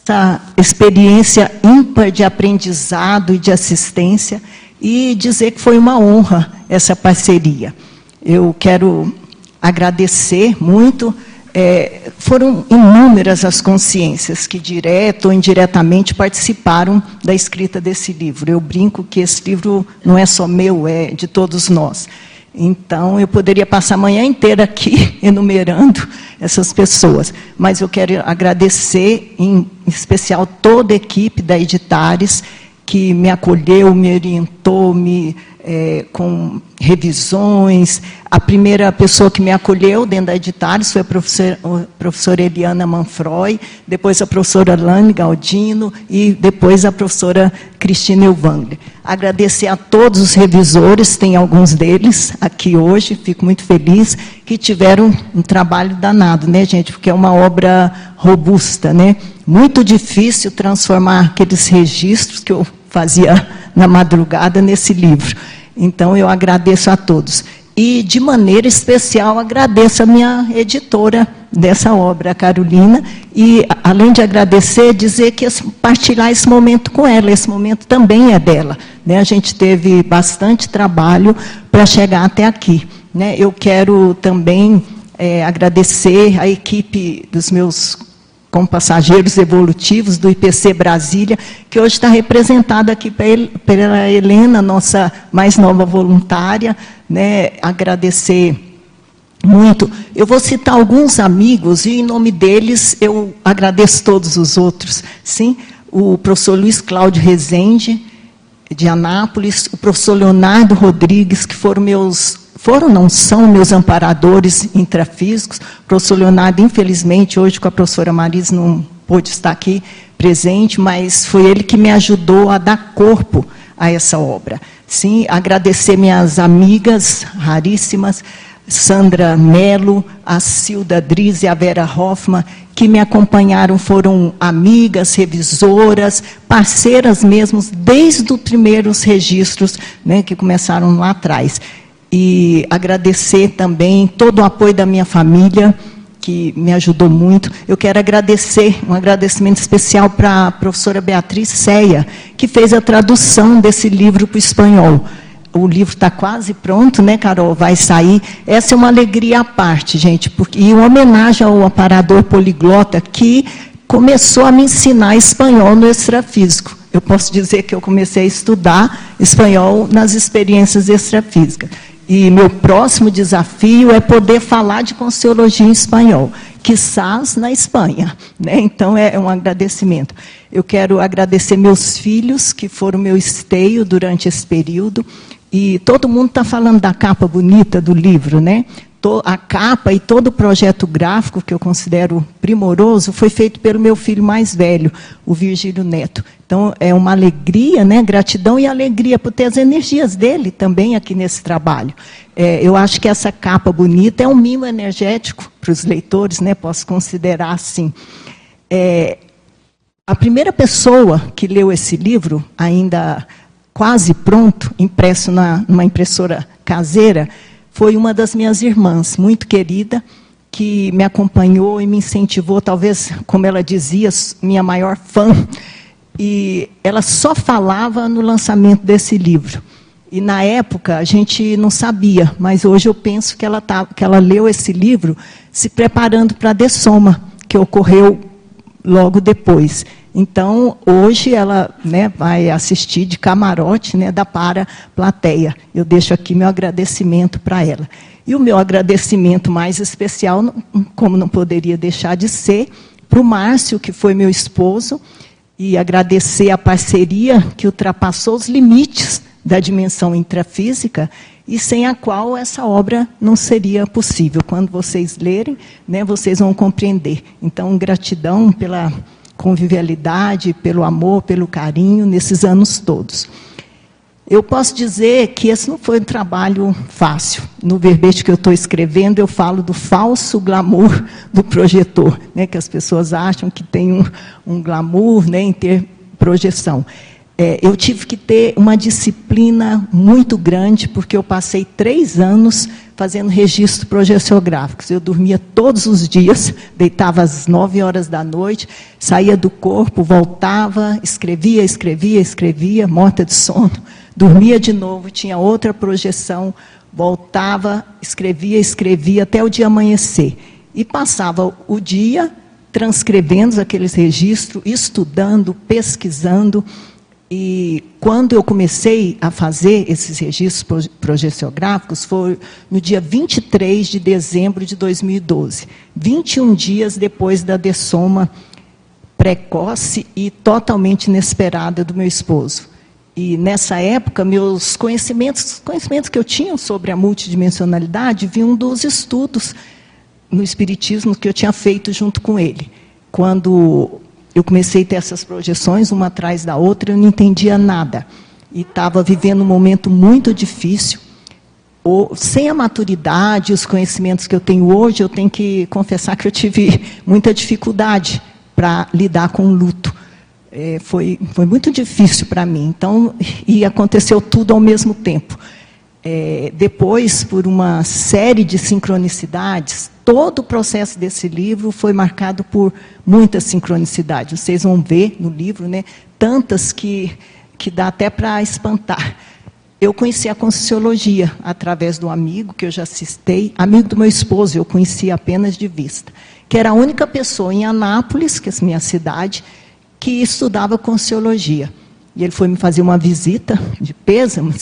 essa experiência ímpar de aprendizado e de assistência e dizer que foi uma honra essa parceria. Eu quero agradecer muito. É, foram inúmeras as consciências que, direto ou indiretamente, participaram da escrita desse livro. Eu brinco que esse livro não é só meu, é de todos nós. Então, eu poderia passar a manhã inteira aqui enumerando essas pessoas, mas eu quero agradecer, em especial, toda a equipe da Editares, que me acolheu, me orientou, me é, com revisões. A primeira pessoa que me acolheu dentro da Editares foi a professora, a professora Eliana Manfroy, depois a professora Lani Galdino e depois a professora Cristina Elvangler. Agradecer a todos os revisores, tem alguns deles aqui hoje, fico muito feliz, que tiveram um trabalho danado, né, gente? Porque é uma obra robusta, né? Muito difícil transformar aqueles registros que eu fazia na madrugada nesse livro. Então, eu agradeço a todos. E, de maneira especial, agradeço a minha editora dessa obra, a Carolina, e, além de agradecer, dizer que partilhar esse momento com ela, esse momento também é dela. Né? A gente teve bastante trabalho para chegar até aqui. Né? Eu quero também é, agradecer a equipe dos meus como passageiros evolutivos do IPC Brasília, que hoje está representada aqui pela Helena, nossa mais nova voluntária, né? agradecer muito. Eu vou citar alguns amigos e, em nome deles, eu agradeço todos os outros. Sim, o professor Luiz Cláudio Rezende, de Anápolis, o professor Leonardo Rodrigues, que foram meus foram, não são meus amparadores intrafísicos. O professor Leonardo, infelizmente, hoje com a professora Maris não pôde estar aqui presente, mas foi ele que me ajudou a dar corpo a essa obra. Sim, agradecer minhas amigas raríssimas, Sandra Melo, a Silda Driz e a Vera Hoffman, que me acompanharam, foram amigas, revisoras, parceiras mesmo, desde os primeiros registros né, que começaram lá atrás e agradecer também todo o apoio da minha família, que me ajudou muito. Eu quero agradecer, um agradecimento especial para a professora Beatriz Ceia, que fez a tradução desse livro para o espanhol. O livro está quase pronto, né, Carol? Vai sair. Essa é uma alegria à parte, gente, porque, e uma homenagem ao aparador poliglota que começou a me ensinar espanhol no extrafísico. Eu posso dizer que eu comecei a estudar espanhol nas experiências extrafísicas. E meu próximo desafio é poder falar de Consciologia em espanhol, quizás na Espanha. Né? Então, é um agradecimento. Eu quero agradecer meus filhos, que foram meu esteio durante esse período. E todo mundo está falando da capa bonita do livro, né? A capa e todo o projeto gráfico, que eu considero primoroso, foi feito pelo meu filho mais velho, o Virgílio Neto. Então, é uma alegria, né? gratidão e alegria por ter as energias dele também aqui nesse trabalho. É, eu acho que essa capa bonita é um mimo energético para os leitores, né? posso considerar assim. É, a primeira pessoa que leu esse livro, ainda quase pronto, impresso na, numa impressora caseira, foi uma das minhas irmãs, muito querida, que me acompanhou e me incentivou, talvez, como ela dizia, minha maior fã. E ela só falava no lançamento desse livro. E na época a gente não sabia, mas hoje eu penso que ela, tá, que ela leu esse livro se preparando para a Dessoma, que ocorreu logo depois. Então, hoje ela né, vai assistir de camarote né, da para plateia. Eu deixo aqui meu agradecimento para ela. E o meu agradecimento mais especial, como não poderia deixar de ser, para o Márcio, que foi meu esposo, e agradecer a parceria que ultrapassou os limites da dimensão intrafísica e sem a qual essa obra não seria possível. Quando vocês lerem, né, vocês vão compreender. Então, gratidão pela convivialidade, pelo amor, pelo carinho nesses anos todos. Eu posso dizer que esse não foi um trabalho fácil. No verbete que eu estou escrevendo, eu falo do falso glamour do projetor, né, que as pessoas acham que tem um, um glamour né, em ter projeção. É, eu tive que ter uma disciplina muito grande, porque eu passei três anos fazendo registro projeciográficos. Eu dormia todos os dias, deitava às nove horas da noite, saía do corpo, voltava, escrevia, escrevia, escrevia, morta de sono, dormia de novo, tinha outra projeção, voltava, escrevia, escrevia até o dia amanhecer. E passava o dia transcrevendo aqueles registros, estudando, pesquisando. E quando eu comecei a fazer esses registros projeciográficos, foi no dia 23 de dezembro de 2012, 21 dias depois da dessoma precoce e totalmente inesperada do meu esposo. E nessa época, meus conhecimentos, conhecimentos que eu tinha sobre a multidimensionalidade vinham dos estudos no Espiritismo que eu tinha feito junto com ele. Quando eu comecei a ter essas projeções, uma atrás da outra, eu não entendia nada. E estava vivendo um momento muito difícil. Ou, sem a maturidade, os conhecimentos que eu tenho hoje, eu tenho que confessar que eu tive muita dificuldade para lidar com o luto. É, foi, foi muito difícil para mim. Então, e aconteceu tudo ao mesmo tempo. É, depois, por uma série de sincronicidades, todo o processo desse livro foi marcado por muitas sincronicidades. Vocês vão ver no livro, né, tantas que, que dá até para espantar. Eu conheci a Conscienciologia através do amigo que eu já citei, amigo do meu esposo, eu conhecia apenas de vista, que era a única pessoa em Anápolis, que é a minha cidade, que estudava Conscienciologia. E ele foi me fazer uma visita de pêsamo,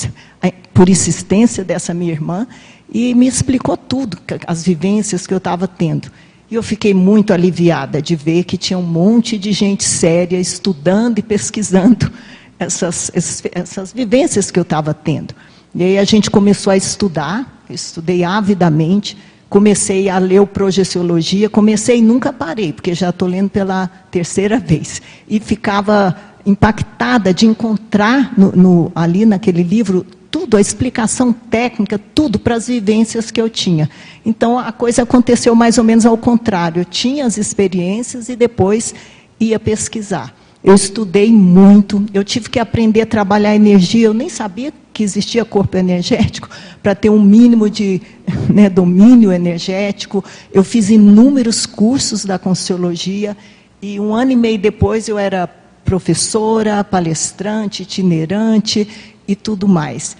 por insistência dessa minha irmã, e me explicou tudo, as vivências que eu estava tendo. E eu fiquei muito aliviada de ver que tinha um monte de gente séria estudando e pesquisando essas, essas vivências que eu estava tendo. E aí a gente começou a estudar, estudei avidamente, comecei a ler o Projeciologia, comecei e nunca parei, porque já estou lendo pela terceira vez. E ficava impactada de encontrar no, no, ali naquele livro tudo, a explicação técnica, tudo para as vivências que eu tinha. Então a coisa aconteceu mais ou menos ao contrário. Eu tinha as experiências e depois ia pesquisar. Eu estudei muito, eu tive que aprender a trabalhar energia, eu nem sabia que existia corpo energético, para ter um mínimo de né, domínio energético. Eu fiz inúmeros cursos da Consciologia, e um ano e meio depois eu era professora, palestrante, itinerante e tudo mais.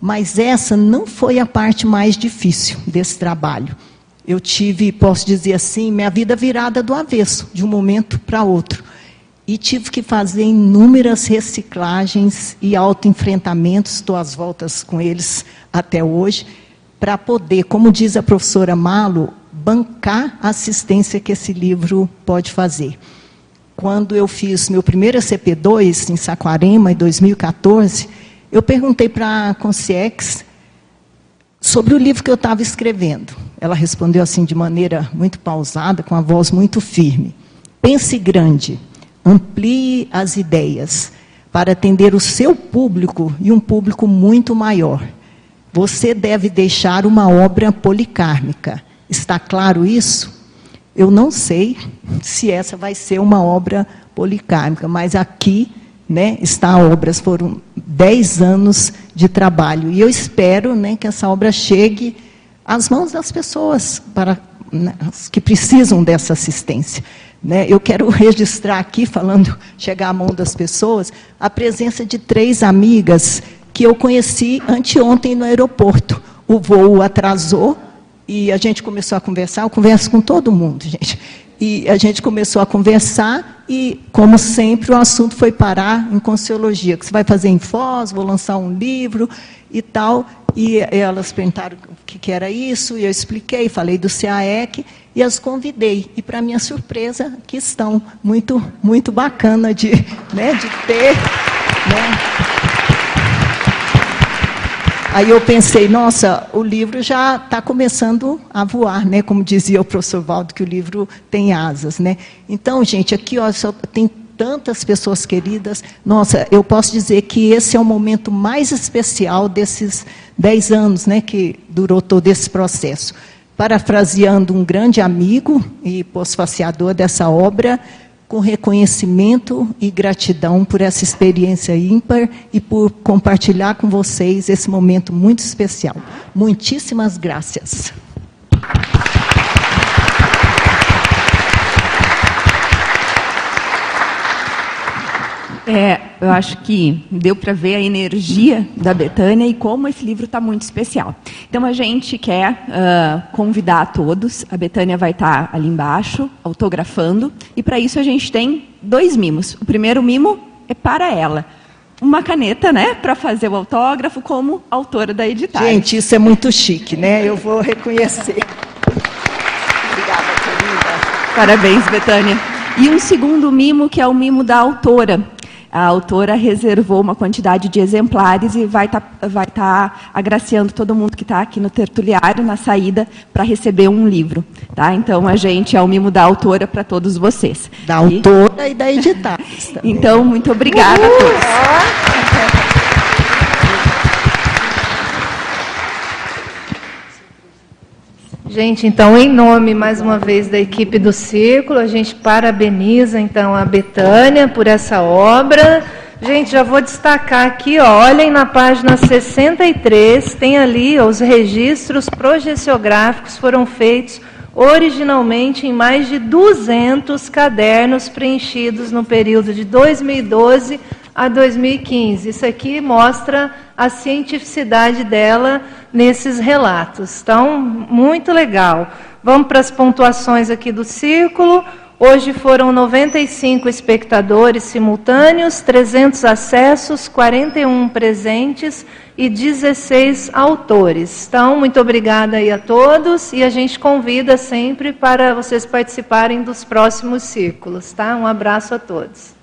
Mas essa não foi a parte mais difícil desse trabalho. Eu tive, posso dizer assim, minha vida virada do avesso, de um momento para outro. E tive que fazer inúmeras reciclagens e autoenfrentamentos, estou às voltas com eles até hoje, para poder, como diz a professora Malo, bancar a assistência que esse livro pode fazer quando eu fiz meu primeiro CP2 em Saquarema, em 2014, eu perguntei para a Conciex sobre o livro que eu estava escrevendo. Ela respondeu assim de maneira muito pausada, com a voz muito firme. Pense grande, amplie as ideias para atender o seu público e um público muito maior. Você deve deixar uma obra policármica. Está claro isso? Eu não sei se essa vai ser uma obra policármica, mas aqui né, está a obra, foram 10 anos de trabalho. E eu espero né, que essa obra chegue às mãos das pessoas para, né, que precisam dessa assistência. Né, eu quero registrar aqui, falando, chegar à mão das pessoas, a presença de três amigas que eu conheci anteontem no aeroporto. O voo atrasou, e a gente começou a conversar, eu converso com todo mundo, gente. E a gente começou a conversar e, como sempre, o assunto foi parar em Consciologia. Que você vai fazer em Foz, vou lançar um livro e tal. E elas perguntaram o que, era isso, e eu expliquei, falei do CAEC e as convidei. E, para minha surpresa, que estão. Muito, muito bacana de, né, de ter. Né, Aí eu pensei, nossa, o livro já está começando a voar, né? Como dizia o professor Valdo, que o livro tem asas, né? Então, gente, aqui ó, tem tantas pessoas queridas. Nossa, eu posso dizer que esse é o momento mais especial desses dez anos, né? Que durou todo esse processo. Parafraseando um grande amigo e pós-faciador dessa obra, com reconhecimento e gratidão por essa experiência ímpar e por compartilhar com vocês esse momento muito especial. Muitíssimas graças. É, eu acho que deu para ver a energia da Betânia e como esse livro está muito especial. Então a gente quer uh, convidar todos. A Betânia vai estar tá ali embaixo, autografando. E para isso a gente tem dois mimos. O primeiro mimo é para ela. Uma caneta, né, para fazer o autógrafo como autora da editada. Gente, isso é muito chique, né? Eu vou reconhecer. Obrigada, querida. Parabéns, Betânia. E um segundo mimo, que é o mimo da autora a autora reservou uma quantidade de exemplares e vai estar tá, vai tá agraciando todo mundo que está aqui no tertuliário, na saída, para receber um livro. Tá? Então, a gente é o mimo da autora para todos vocês. Da e... autora e da editada. Então, muito obrigada Uhul. a todos. Gente, então, em nome, mais uma vez, da equipe do Círculo, a gente parabeniza, então, a Betânia por essa obra, Gente, já vou destacar aqui, ó, olhem na página 63, tem ali os registros projeciográficos foram feitos originalmente em mais de 200 cadernos preenchidos no período de 2012 a 2015. Isso aqui mostra a cientificidade dela nesses relatos. Então, muito legal. Vamos para as pontuações aqui do círculo. Hoje foram 95 espectadores simultâneos, 300 acessos, 41 presentes e 16 autores. Então, muito obrigada aí a todos e a gente convida sempre para vocês participarem dos próximos círculos, tá? Um abraço a todos.